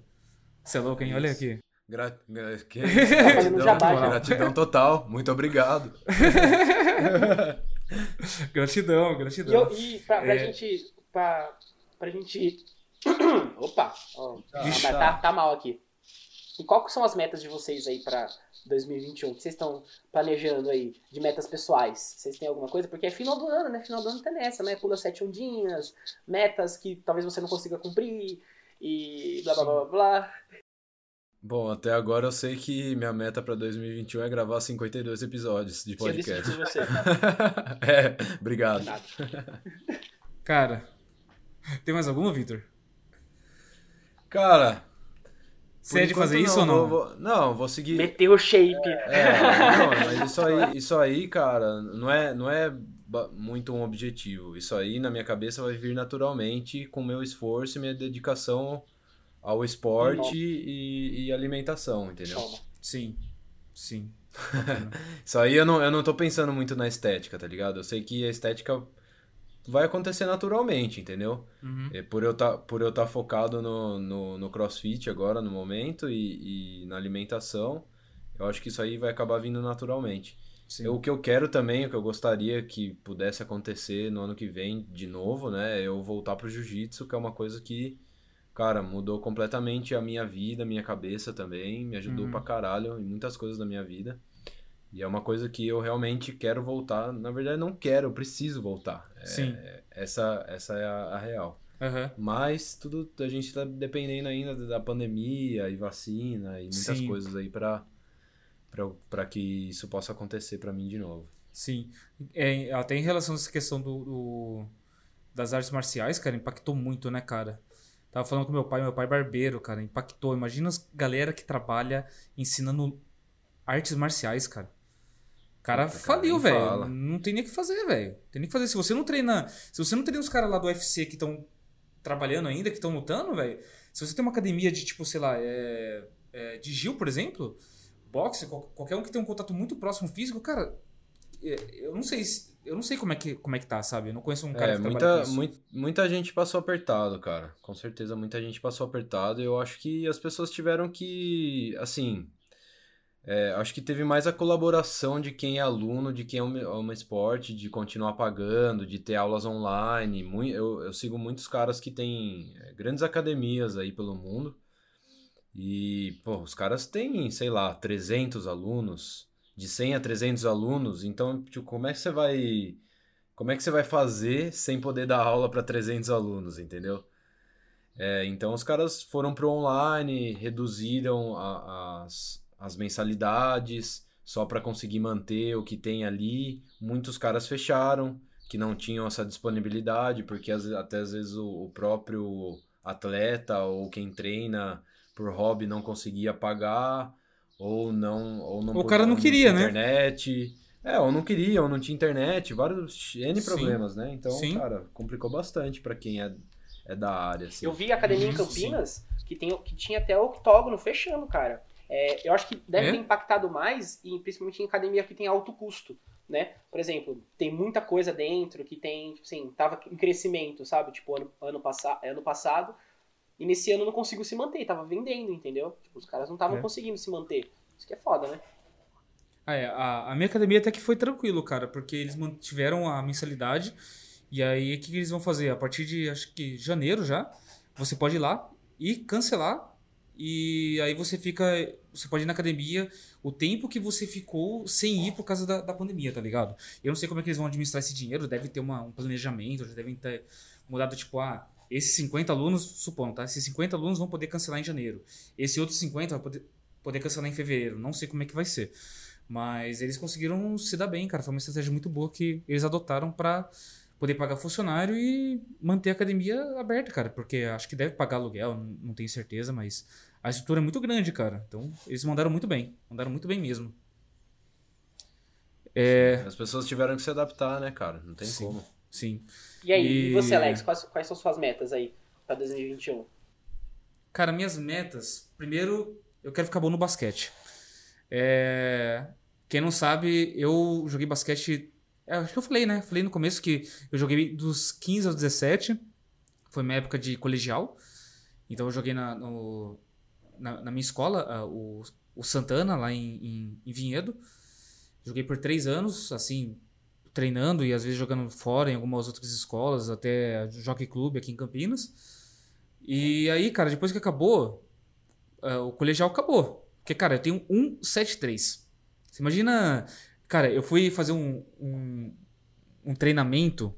S3: Você é louco, hein? Olha aqui.
S2: Gra... gra- que-
S1: fazendo
S2: Gratidão,
S3: já.
S2: gratidão total. Muito obrigado.
S3: Gratidão,
S1: E,
S3: gratidão.
S1: eu, e pra, pra
S3: É.
S1: gente. Pra, pra gente. Opa! Ó, tá, tá mal aqui. E qual que são as metas de vocês aí pra 2021? O que vocês estão planejando aí de metas pessoais? Vocês têm alguma coisa? Porque é final do ano, né? Final do ano tem nessa, né? Pula sete ondinhas, metas que talvez você não consiga cumprir e blá blá blá blá blá.
S2: Bom, até agora eu sei que minha meta pra 2021 é gravar 52 episódios de
S1: eu
S2: podcast.
S1: por você.
S2: é, obrigado.
S1: Nada.
S3: Cara, tem mais alguma, Victor?
S2: Cara.
S3: Você é de fazer isso ou não?
S2: Vou, não, vou seguir.
S1: Meteu o shape.
S2: É, não, mas isso aí, isso aí, cara, não é, não é muito um objetivo. Isso aí na minha cabeça vai vir naturalmente com meu esforço e minha dedicação ao esporte e, e alimentação, entendeu?
S1: Toma.
S3: Sim, sim.
S2: Isso aí eu não, eu não tô pensando muito na estética, tá ligado? Eu sei que a estética vai acontecer naturalmente, entendeu?
S3: Uhum.
S2: É, por eu tá, por eu estar focado no, no, no crossfit agora, no momento, e, e na alimentação, eu acho que isso aí vai acabar vindo naturalmente. Eu- o que eu quero também, o que eu gostaria que pudesse acontecer no ano que vem de novo, né? É eu voltar pro jiu-jitsu, que é uma coisa que cara, mudou completamente a minha vida, a minha cabeça também, me ajudou
S3: Uhum.
S2: pra caralho em muitas coisas da minha vida. E é uma coisa que eu realmente quero voltar. Na verdade, não quero, eu preciso voltar. É-
S3: Sim.
S2: essa, essa é a, a real.
S3: Aham.
S2: Mas tudo a gente tá dependendo ainda da pandemia e vacina e muitas
S3: Sim.
S2: coisas aí pra, pra, pra que isso possa acontecer pra mim de novo.
S3: Sim. É, até em relação a essa questão do, do- das artes marciais, cara, impactou muito, né, cara? Tava falando com meu pai, meu pai é barbeiro, cara, impactou. Imagina as galera que trabalha ensinando artes marciais, cara. O cara
S2: Puta,
S3: faliu, velho. Não tem nem o que fazer, velho. Tem nem o que fazer. Se você não treina. Se você não treina os caras lá do UFC que estão trabalhando ainda, que estão lutando, velho. Se você tem uma academia de, tipo, sei lá, é, é, de Gil, por exemplo, boxe, qual- qualquer um que tem um contato muito próximo físico, cara, é, eu não sei se- eu não sei como é que como é que tá, sabe? Eu não conheço um cara
S2: É,
S3: que
S2: muita,
S3: isso.
S2: mui- muita gente passou apertado, cara. Com certeza muita gente passou apertado. E eu acho que as pessoas tiveram que, assim, é, acho que teve mais a colaboração de quem é aluno, de quem é uma esporte, de continuar pagando, de ter aulas online. Mui- eu, eu sigo muitos caras que têm é, grandes academias aí pelo mundo. E, pô, os caras têm, sei lá, 300 alunos, de 100 a 300 alunos. Então, tipo, como é que você vai como é que você vai fazer sem poder dar aula para 300 alunos, entendeu? É, então os caras foram pro online, reduziram a- as, as mensalidades só para conseguir manter o que tem ali. Muitos caras fecharam, que não tinham essa disponibilidade, porque às- até às vezes o, o próprio atleta ou quem treina por hobby não conseguia pagar, ou não. Ou não
S3: O cara não queria,
S2: tinha
S3: né?
S2: internet. É, ou não queria, ou não tinha internet, vários N
S3: Sim.
S2: problemas, né? Então,
S3: Sim.
S2: cara, complicou bastante pra quem é, é da área, assim.
S1: Eu vi a academia em
S3: Sim.
S1: Campinas que, tem, que tinha até octógono fechando, cara. É, eu acho que deve
S3: É?
S1: ter impactado mais, e principalmente em academia que tem alto custo, né? Por exemplo, tem muita coisa dentro que tem, tipo assim, tava em crescimento, sabe? Tipo, ano, ano, passa, ano passado, e nesse ano não conseguiu se manter, tava vendendo, entendeu? Tipo, os caras não estavam
S3: É.
S1: conseguindo se manter. Isso que é foda, né?
S3: Ah, é, a, a minha academia até que foi tranquilo, cara, porque eles mantiveram a mensalidade. E aí, o que, que eles vão fazer? A partir de, acho que janeiro já, você pode ir lá e cancelar. E aí você fica. Você pode ir na academia o tempo que você ficou sem ir por causa da, da pandemia, tá ligado? Eu não sei como é que eles vão administrar esse dinheiro, deve ter uma, um planejamento, já devem ter mudado, tipo, ah, esses 50 alunos, supondo, tá? Esses 50 alunos vão poder cancelar em janeiro. Esse outro 50 vai poder, poder cancelar em fevereiro. Não sei como é que vai ser. Mas eles conseguiram se dar bem, cara. Foi uma estratégia muito boa que eles adotaram pra poder pagar funcionário e manter a academia aberta, cara. Porque acho que deve pagar aluguel, não tenho certeza, mas a estrutura é muito grande, cara. Então eles mandaram muito bem. Mandaram muito bem mesmo. É,
S2: As pessoas tiveram que se adaptar, né, cara? Não tem
S3: Sim.
S2: como.
S3: sim.
S1: E aí, e,
S3: E-
S1: você, Alex, quais, quais são suas metas aí pra 2021?
S3: Cara, minhas metas. Primeiro, eu quero ficar bom no basquete. É, Quem não sabe, eu joguei basquete. É, acho que eu falei, né? Falei no começo que eu joguei dos 15 aos 17. Foi minha época de colegial. Então eu joguei na, no- na, na minha escola, ah, o, o Santana, lá em, em, em Vinhedo. Joguei por três anos, assim, treinando e às vezes jogando fora em algumas outras escolas, até Jockey Club aqui em Campinas. E aí, cara, depois que acabou, ah, o colegial acabou. Porque, cara, eu tenho 173. Você imagina. Cara, eu fui fazer um, um, um treinamento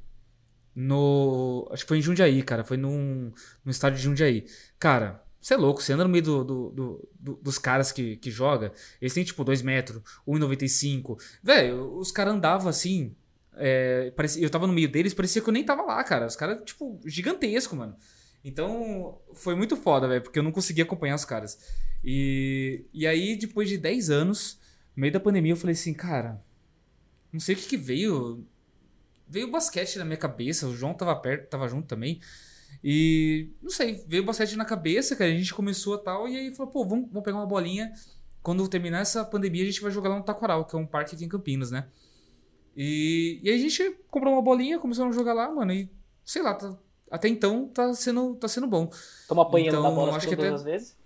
S3: no. Acho que foi em Jundiaí, cara. Foi num, no estádio de Jundiaí. Cara, você é louco. Você anda no meio do, do- do- do- dos caras que, que joga. Eles têm tipo 2 metros, 1,95. Velho, os caras andavam assim. é, parecia, eu tava no meio deles, parecia que eu nem tava lá, cara. Os caras, tipo, gigantesco, mano. Então, foi muito foda, velho, porque eu não conseguia acompanhar os caras. E, e aí, depois de 10 anos, no meio da pandemia, eu falei assim, cara, não sei o que, que veio. Veio o basquete na minha cabeça, o João tava perto, tava junto também. E não sei, veio o basquete na cabeça, cara. A gente começou a tal, e aí falou, pô, vamos, vamos pegar uma bolinha. Quando terminar essa pandemia, a gente vai jogar lá no Taquaral, que é um parque aqui em Campinas, né? E, e aí a gente comprou uma bolinha, começou a jogar lá, mano, e sei lá, tá- até então tá sendo, tá sendo bom.
S1: Estamos apanhando
S3: Então,
S1: da bola
S3: acho que até-
S1: vezes?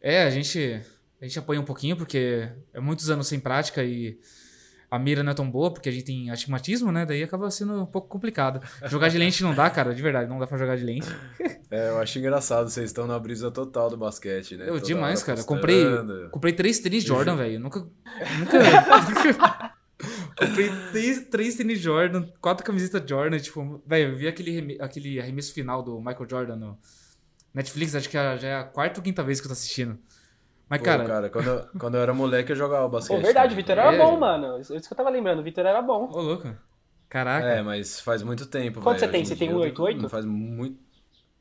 S3: É, a gente, a gente apanha um pouquinho porque é muitos anos sem prática e a mira não é tão boa, porque a gente tem astigmatismo, né? Daí acaba sendo um pouco complicado. Jogar de lente não dá, cara, de verdade, não dá pra jogar de lente.
S2: É, eu acho engraçado, vocês estão na brisa total do basquete, né?
S3: Eu,
S2: Toda
S3: demais, cara. Comprei, comprei três tênis Jordan, velho. Nunca. Nunca. comprei três, três tênis Jordan, quatro camisetas Jordan. Tipo, velho, eu vi aquele, aquele arremesso final do Michael Jordan no Netflix, acho que já é a quarta ou quinta vez que eu tô assistindo. Mas,
S2: Pô,
S3: cara,
S2: cara, quando, eu- quando eu era moleque eu jogava basquete.
S4: Pô, verdade, o. Vitor era
S3: É.
S4: bom, mano. Isso isso que eu tava lembrando, o Vitor era bom.
S3: ô louco. Caraca.
S2: É, mas faz muito tempo,
S4: Quanto
S2: velho.
S4: você tem? Você
S2: em
S4: tem
S2: dia eu
S4: 1,88?
S2: Não faz muito...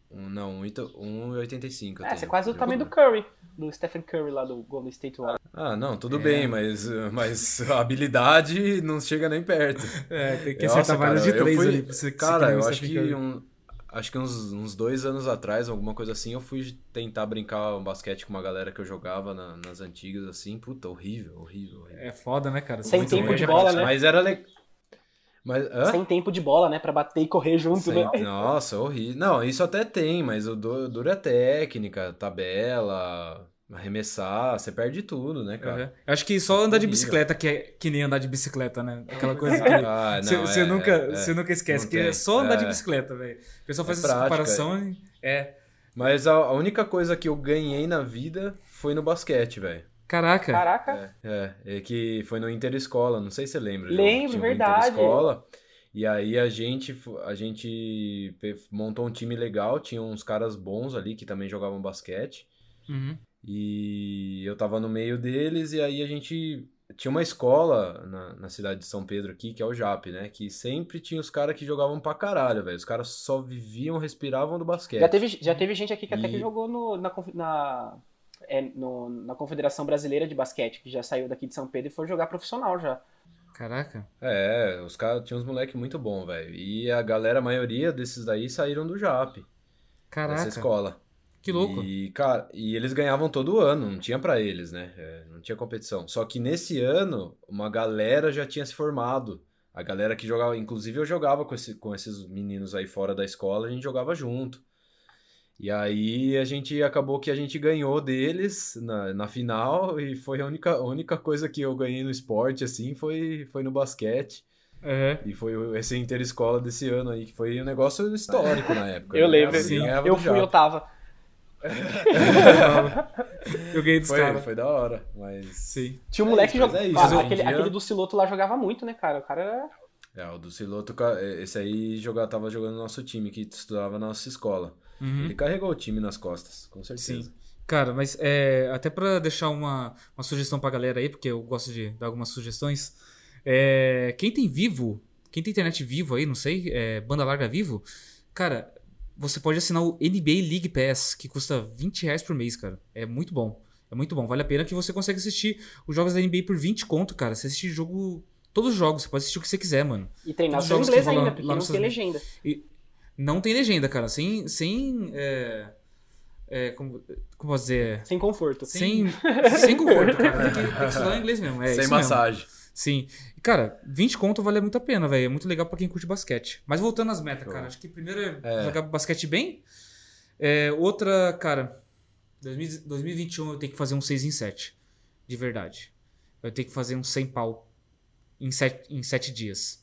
S2: um- Não, 1,85 eu
S4: É,
S2: tenho.
S4: você é quase o tamanho do Curry, do Stephen Curry lá do Golden State Warriors.
S2: Ah, não, tudo
S3: É.
S2: bem, mas, mas a habilidade não chega nem perto.
S3: É, tem que acertar vários de três
S2: fui-
S3: ali pra você
S2: Cara,
S3: você
S2: eu acho que,
S3: Curry.
S2: um, acho que uns, uns dois anos atrás, alguma coisa assim, eu fui tentar brincar um basquete com uma galera que eu jogava na- nas antigas, assim. Puta, horrível, horrível, horrível.
S3: É foda, né, cara?
S4: Sem
S3: Muito
S4: tempo
S3: ruim.
S4: de bola, né?
S2: Mas era legal. Mas?
S4: Sem tempo de bola, né? Pra bater e correr junto,
S2: Sem-
S4: né?
S2: Nossa, horrível. Não, isso até tem, mas o du- duro é técnica, tabela, arremessar, você perde tudo, né, cara?
S3: Uhum. Eu acho que só andar de bicicleta que é que nem andar de bicicleta, né? Aquela coisa que
S2: Ah, não,
S3: você
S2: é,
S3: nunca,
S2: é, é.
S3: você nunca esquece,
S2: Não
S3: que é só andar de
S2: É.
S3: bicicleta, velho. O pessoal faz
S2: É
S3: essa
S2: prática,
S3: comparação e... É.
S2: Mas a, a única coisa que eu ganhei na vida foi no basquete, velho.
S3: Caraca.
S4: Caraca.
S2: É, é que foi no Interescola, não sei se você lembra.
S4: Lembro, verdade.
S2: Interescola, e aí a gente, a gente montou um time legal, tinha uns caras bons ali que também jogavam basquete.
S3: Uhum.
S2: E eu tava no meio deles, e aí a gente. Tinha uma escola na, na cidade de São Pedro aqui, que é o JAP, né? Que sempre tinha os caras que jogavam pra caralho, velho. Os caras só viviam, respiravam do basquete.
S4: Já teve, já teve gente aqui que até
S2: E-
S4: que jogou no, na, na, é, no- na Confederação Brasileira de Basquete, que já saiu daqui de São Pedro e foi jogar profissional já.
S3: Caraca.
S2: É, os caras tinham uns moleques muito bons, velho. E a galera, a maioria desses daí saíram do JAP, dessa
S3: Caraca.
S2: escola.
S3: Que louco.
S2: E, cara, e eles ganhavam todo ano, não tinha pra eles, né? É, não tinha competição. Só que nesse ano, uma galera já tinha se formado. A galera que jogava, inclusive eu jogava com, esse, com esses meninos aí fora da escola, a gente jogava junto. E aí a gente acabou que a gente ganhou deles na, na final e foi a única, a única coisa que eu ganhei no esporte, assim, foi, foi no basquete.
S3: É.
S2: E foi esse interescola desse ano aí, que foi um negócio histórico na época.
S4: Eu
S2: né?
S4: lembro.
S2: Assim,
S4: eu
S2: do
S4: fui, eu tava.
S3: Eu ganhei dos
S2: Foi,
S3: caras.
S2: foi da hora, mas...
S3: Sim.
S4: Tinha um
S2: É
S4: moleque
S2: isso,
S4: que
S2: mas é
S4: jogava.
S2: isso,
S4: aquele,
S2: dia-
S4: aquele do Siloto lá jogava muito, né, cara? O cara era.
S2: É, o do Siloto, esse aí jogava, tava jogando no nosso time, que estudava na nossa escola.
S3: Uhum.
S2: Ele carregou o time nas costas, com certeza.
S3: Sim. Cara, mas é, até pra deixar uma, uma sugestão pra galera aí, porque eu gosto de dar algumas sugestões. É, quem tem vivo, quem tem internet vivo aí, não sei, é, banda larga vivo, cara, você pode assinar o NBA League Pass, que custa 20 reais por mês, cara. É muito bom. É muito bom. Vale a pena que você consegue assistir os jogos da NBA por 20 conto, cara. Você assiste jogo. Todos os jogos, você pode assistir o que você quiser, mano.
S4: E treinar seu inglês ainda, porque
S3: lá
S4: não tem legenda.
S3: Não tem legenda, cara. Sem. sem é, é, como, como posso dizer?
S4: Sem conforto.
S3: Sem, sem conforto, cara. Tem que, tem que estudar em inglês mesmo. É
S2: Sem
S3: isso mesmo.
S2: massagem.
S3: Sim. Cara, 20 conto vale muito a pena, velho. É muito legal pra quem curte basquete. Mas voltando às metas,
S2: Show.
S3: cara. Acho que primeiro é,
S2: É.
S3: jogar basquete bem. É, outra, cara, 2000 2021 eu tenho que fazer um 6 em 7. De verdade. Eu tenho que fazer um 100 pau em 7, em 7 dias.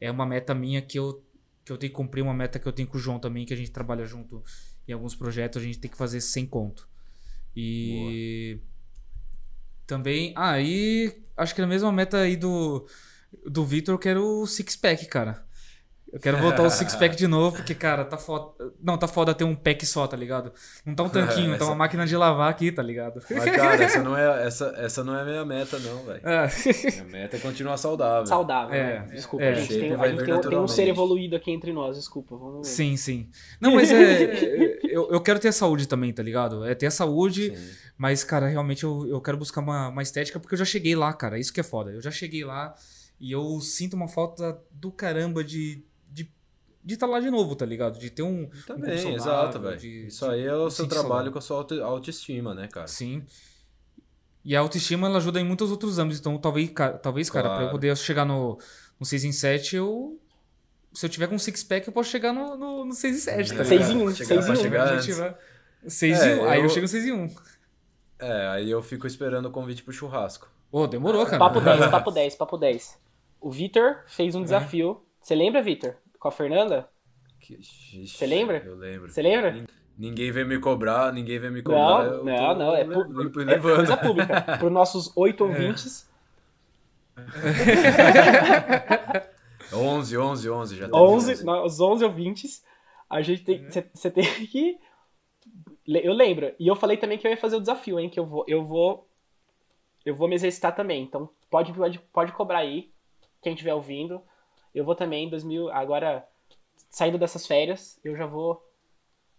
S3: É uma meta minha que eu, que eu tenho que cumprir. Uma meta que eu tenho com o João também, que a gente trabalha junto em alguns projetos. A gente tem que fazer 100 conto. E também. Ah, e acho que na mesma meta aí do, do Victor, eu quero o six pack, cara. Eu quero voltar o six pack de novo, porque, cara, tá foda. Não, tá foda ter um pack só, tá ligado? Não tá um tanquinho, tá
S2: Essa-
S3: uma máquina de lavar aqui, tá ligado?
S2: Mas, cara, essa não é, essa, essa não é a minha meta, não, velho.
S3: Ah,
S2: Minha meta é continuar saudável.
S4: Saudável.
S3: É,
S4: né? Desculpa,
S3: é.
S4: a gente, tem, a gente tem, um- tem um ser evoluído aqui entre nós, desculpa. Vamos...
S3: sim, sim. Não, mas é. Eu, eu quero ter a saúde também, tá ligado? É ter a saúde,
S2: Sim.
S3: mas, cara, realmente eu, eu quero buscar uma, uma estética, porque eu já cheguei lá, cara. Isso que é foda. Eu já cheguei lá e eu sinto uma falta do caramba de. De de estar lá de novo, tá ligado? De ter um. um
S2: Também,
S3: saudável,
S2: exato, velho.
S3: de-
S2: Isso aí é o
S3: de
S2: seu trabalho
S3: saudável.
S2: com a sua auto- autoestima, né, cara?
S3: Sim. E a autoestima ela ajuda em muitos outros âmbitos. Então, talvez, ca- talvez cara, pra eu
S2: Claro.
S3: poder chegar no, no 6 em 7, eu. Se eu tiver com um six pack, eu posso chegar no, no, no 6 em 7, tá
S2: É,
S4: Seis
S3: ligado?
S4: em um,
S2: chegar
S4: seis
S2: pra
S4: em um.
S2: chegar
S3: Se eu
S2: antes.
S3: tiver 6
S2: É,
S3: em 1. Aí eu
S2: eu-
S3: chego 6 em 1.
S2: É, aí eu fico esperando o convite pro churrasco.
S3: Ô, demorou, cara.
S1: Papo 10, papo 10, papo 10. O Vitor fez
S3: É.
S1: um desafio. Você lembra, Vitor? Com a Fernanda?
S2: Que-
S1: Você lembra?
S2: Eu lembro.
S1: Você lembra?
S2: Ninguém veio me cobrar, ninguém veio me cobrar.
S1: Não, não, não. É, pu- é coisa pública. Para os nossos oito ouvintes.
S2: 11, 11, 11, já teve
S1: 11, nós 11 ouvintes, a gente tem, você tem que eu lembro. E eu falei também que eu ia fazer o desafio, hein, que eu vou eu vou eu vou me exercitar também. Então pode pode, pode cobrar aí quem estiver ouvindo. Eu vou também em 2000, agora saindo dessas férias, eu já vou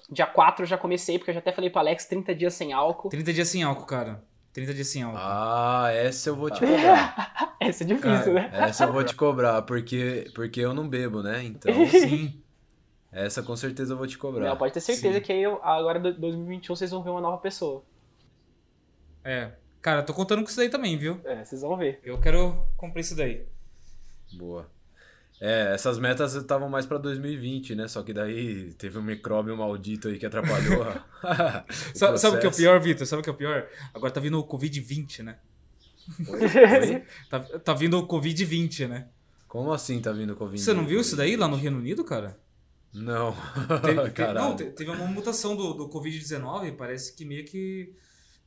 S1: dia 4 eu já comecei, porque eu já até falei pro Alex 30 dias sem álcool.
S3: 30 dias sem álcool, cara. 30 dias sem álcool.
S2: Ah, essa eu vou te cobrar.
S1: Essa é difícil,
S3: Cara,
S1: né?
S2: Essa eu vou te cobrar, porque, porque eu não bebo, né? Então,
S3: Sim.
S2: essa com certeza eu vou te cobrar.
S1: Não, pode ter certeza
S3: Sim.
S1: que aí eu- agora em 2021 vocês vão ver uma nova pessoa.
S3: É. Cara, tô contando com isso daí também, viu?
S1: É, vocês vão ver.
S3: Eu quero cumprir isso daí.
S2: Boa. É, essas metas estavam mais pra 2020, né? Só que daí teve um micróbio maldito aí que atrapalhou. a-
S3: Sabe, sabe o que é o pior, Vitor? Sabe o que é o pior? Agora tá vindo o Covid-20, né?
S2: Oi?
S3: Tá, tá vindo o Covid-20, né?
S2: Como assim tá vindo Covid?
S3: Você não viu isso daí lá no Reino Unido, cara?
S2: Não.
S3: Teve, não, te- teve uma mutação do, do Covid-19, parece que meio que.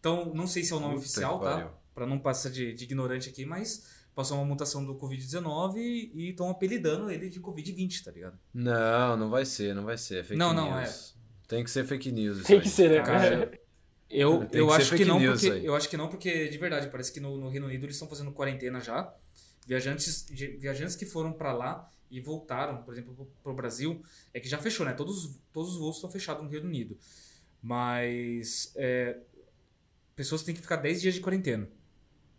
S3: Então, não sei se é o nome
S2: Puta
S3: oficial, tá?
S2: pariu.
S3: Pra não passar de, de ignorante aqui, mas passou uma mutação do Covid-19 e estão apelidando ele de Covid-20, tá ligado?
S2: Não, não vai ser, não vai ser. É fake
S3: Não, não,
S2: news. Tem que ser fake news. isso
S1: Tem
S2: aí.
S1: que ser, né?
S3: Cara, Eu,
S2: Tem
S3: eu
S2: que
S3: acho que não,
S2: news
S3: porque.
S2: aí.
S3: Eu acho que não, porque, de verdade, parece que no, no Reino Unido eles estão fazendo quarentena já. Viajantes, viajantes que foram pra lá e voltaram, por exemplo, pro, pro Brasil, é que já fechou, né? Todos, todos os voos estão fechados no Reino Unido. Mas. é, pessoas têm que ficar 10 dias de quarentena.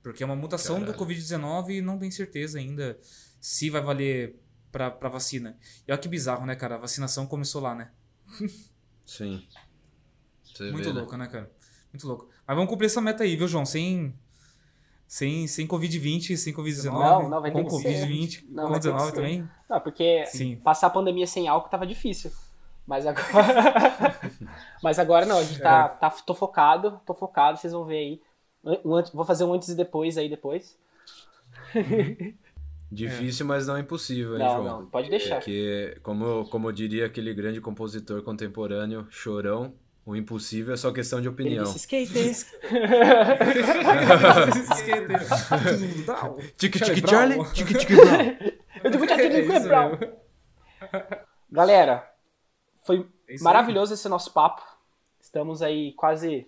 S3: Porque é uma mutação do
S2: Caralho.
S3: Covid-19 e não tem certeza ainda se vai valer pra, pra vacina. E olha que bizarro, né, cara? A vacinação começou lá, né?
S2: Sim. Você
S3: Muito
S2: vê, né?
S3: louco, né, cara? Muito louco. Mas vamos cumprir essa meta aí, viu, João? Sem. Sem, sem Covid-20, sem Covid-19.
S1: Não, não, vai ter
S3: com
S1: que ser.
S3: Covid-20,
S1: Não,
S3: com
S1: vai ter que
S3: 19
S1: ser.
S3: também.
S1: Não, porque
S3: Sim.
S1: passar a pandemia sem álcool tava difícil. Mas agora. Mas agora não, a gente
S3: É.
S1: tá, tá. Tô focado, tô focado, vocês vão ver aí. Um antes- vou fazer um antes e depois aí depois.
S2: Difícil, mas não impossível, hein,
S1: Não,
S2: João?
S1: não, pode deixar.
S2: Porque, como, como diria aquele grande compositor contemporâneo, Chorão, o impossível é só questão de
S1: Ele
S2: opinião.
S1: disse skate.
S2: Tique,
S3: Charlie
S2: tique,
S3: Brown.
S2: Charlie, tique, tique, Brown.
S1: Eu digo que aquele
S3: É isso
S1: Brown.
S3: mesmo.
S1: Galera, foi
S3: É
S1: maravilhoso esse nosso papo. Estamos aí quase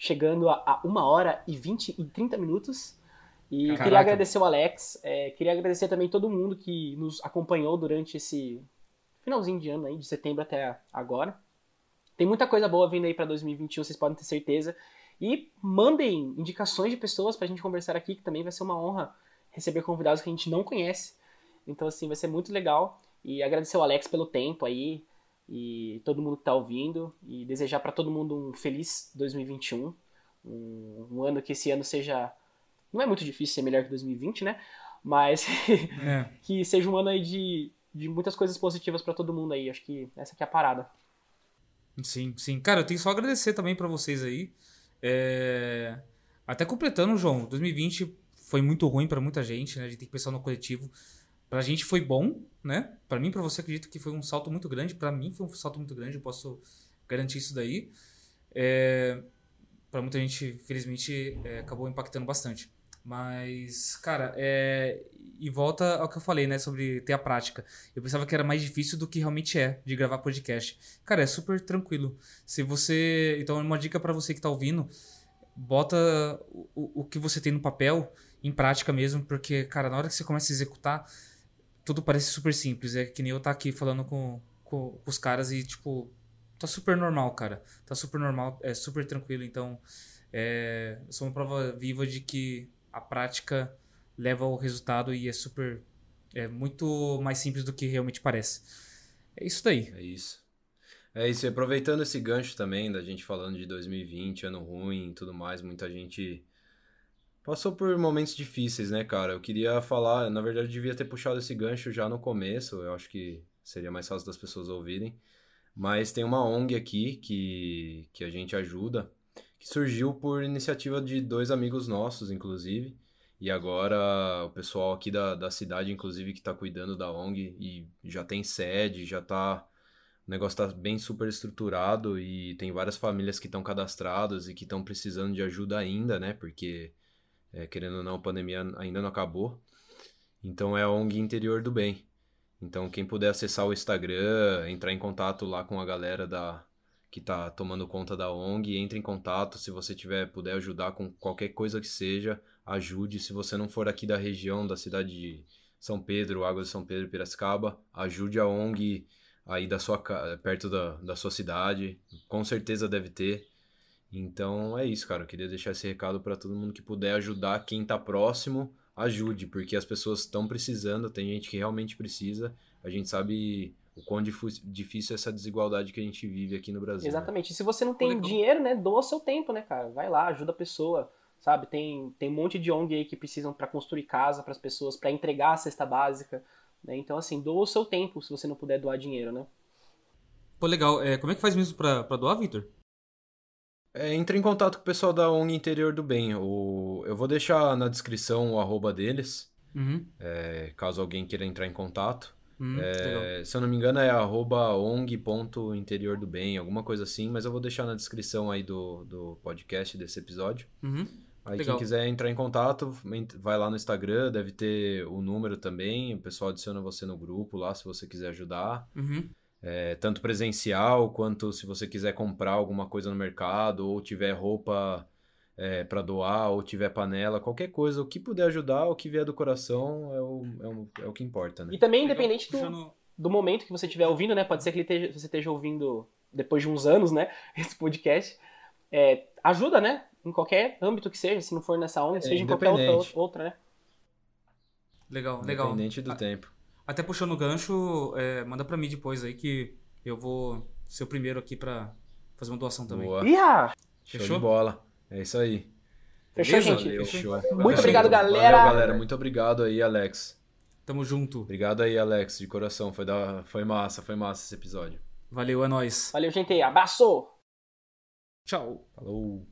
S1: chegando a, a uma hora e 20 e 30 minutos. E
S3: Caraca.
S1: queria agradecer o Alex, é, queria agradecer também todo mundo que nos acompanhou durante esse finalzinho de ano aí, de setembro até agora. Tem muita coisa boa vindo aí para 2021, vocês podem ter certeza. E mandem indicações de pessoas pra gente conversar aqui, que também vai ser uma honra receber convidados que a gente não conhece. Então, assim, vai ser muito legal. E agradecer o Alex pelo tempo aí, e todo mundo que tá ouvindo, e desejar para todo mundo um feliz 2021. Um, um ano que esse ano seja. Não é muito difícil ser melhor que 2020, né? Mas
S3: É.
S1: que seja um ano aí de, de muitas coisas positivas para todo mundo aí. Acho que essa aqui é a parada.
S3: Sim, sim. Cara, eu tenho só agradecer também pra vocês aí. É, Até completando, João, 2020 foi muito ruim pra muita gente, né? A gente tem que pensar no coletivo. Pra gente foi bom, né? Pra mim, pra você, acredito que foi um salto muito grande. Pra mim foi um salto muito grande, eu posso garantir isso daí. É... Pra muita gente, infelizmente, é, acabou impactando bastante. Mas, cara, é... e volta ao que eu falei, né? Sobre ter a prática. Eu pensava que era mais difícil do que realmente é de gravar podcast. Cara, é super tranquilo. Se você. Então, uma dica pra você que tá ouvindo: bota o- o que você tem no papel em prática mesmo, porque, cara, na hora que você começa a executar, tudo parece super simples. É que nem eu tá aqui falando com, com, com os caras e, tipo, tá super normal, cara. Tá super normal, é super tranquilo. Então, é, eu sou uma prova viva de que a prática leva ao resultado e é super. É muito mais simples do que realmente parece. É isso daí.
S2: É isso. É isso, e aproveitando esse gancho também da gente falando de 2020, ano ruim e tudo mais, muita gente passou por momentos difíceis, né, cara? Eu queria falar, na verdade, eu devia ter puxado esse gancho já no começo, eu acho que seria mais fácil das pessoas ouvirem. Mas tem uma ONG aqui que, que a gente ajuda, que surgiu por iniciativa de dois amigos nossos, inclusive, E agora o pessoal aqui da, da cidade, inclusive, que está cuidando da ONG e já tem sede, já tá. O negócio está bem super estruturado e tem várias famílias que estão cadastradas e que estão precisando de ajuda ainda, né? Porque, é, querendo ou não, a pandemia ainda não acabou. Então é a ONG Interior do Bem. Então, quem puder acessar o Instagram, entrar em contato lá com a galera da, que está tomando conta da ONG, entre em contato. Se você tiver puder ajudar com qualquer coisa que seja, ajude. Se você não for aqui da região da cidade de São Pedro, Águas de São Pedro, Piracicaba, ajude a ONG aí da sua perto da, da sua cidade. Com certeza deve ter. Então é isso, cara. Eu queria deixar esse recado para todo mundo que puder ajudar quem está próximo, ajude, porque as pessoas estão precisando, tem gente que realmente precisa. A gente sabe o quão difícil é essa desigualdade que a gente vive aqui no Brasil.
S1: Né? Exatamente. Né? Se você não tem Legal. dinheiro, né, doa seu tempo, né, cara? Vai lá, ajuda a pessoa, sabe? Tem, tem um monte de ONG aí que precisam para construir casa para as pessoas, para entregar a cesta básica, né? Então, assim, doa o seu tempo se você não puder doar dinheiro, né?
S3: Pô, legal. É, como é que faz mesmo para doar, Victor?
S2: É, entre em contato com o pessoal da ONG Interior do Bem. O, eu vou deixar na descrição o arroba deles, uhum. é, caso alguém queira entrar em contato. Hum, é, se eu não me engano é arroba ong.interior do bem, alguma coisa assim, mas eu vou deixar na descrição aí do, do podcast desse episódio. Uhum. Aí legal. quem quiser entrar em contato, vai lá no Instagram, deve ter o número também, o pessoal adiciona você no grupo lá se você quiser ajudar. Uhum. É, tanto presencial quanto se você quiser comprar alguma coisa no mercado ou tiver roupa é, para doar ou tiver panela, qualquer coisa, o que puder ajudar, o que vier do coração é o, é o, é o que importa, né?
S1: E também, independente do, do momento que você estiver ouvindo, né? Pode ser que esteja, você esteja ouvindo depois de uns anos, né? Esse podcast. É, ajuda, né? Em qualquer âmbito que seja, se não for nessa ONG, é, seja em qualquer outra, outra, né?
S3: Legal, legal.
S2: Independente do a, tempo.
S3: Até puxando o gancho, é, manda pra mim depois aí que eu vou ser o primeiro aqui pra fazer uma doação também.
S2: Boa. Show Fechou? de bola. É isso aí.
S1: Fechou, gente?
S2: Valeu,
S1: Fechou. Muito obrigado, galera.
S2: Valeu, galera. Muito obrigado aí, Alex.
S3: Tamo junto.
S2: Obrigado aí, Alex, de coração. Foi, da... foi massa, foi massa esse episódio.
S3: Valeu, é nóis.
S1: Valeu, gente. Abraço.
S3: Tchau.
S2: Falou.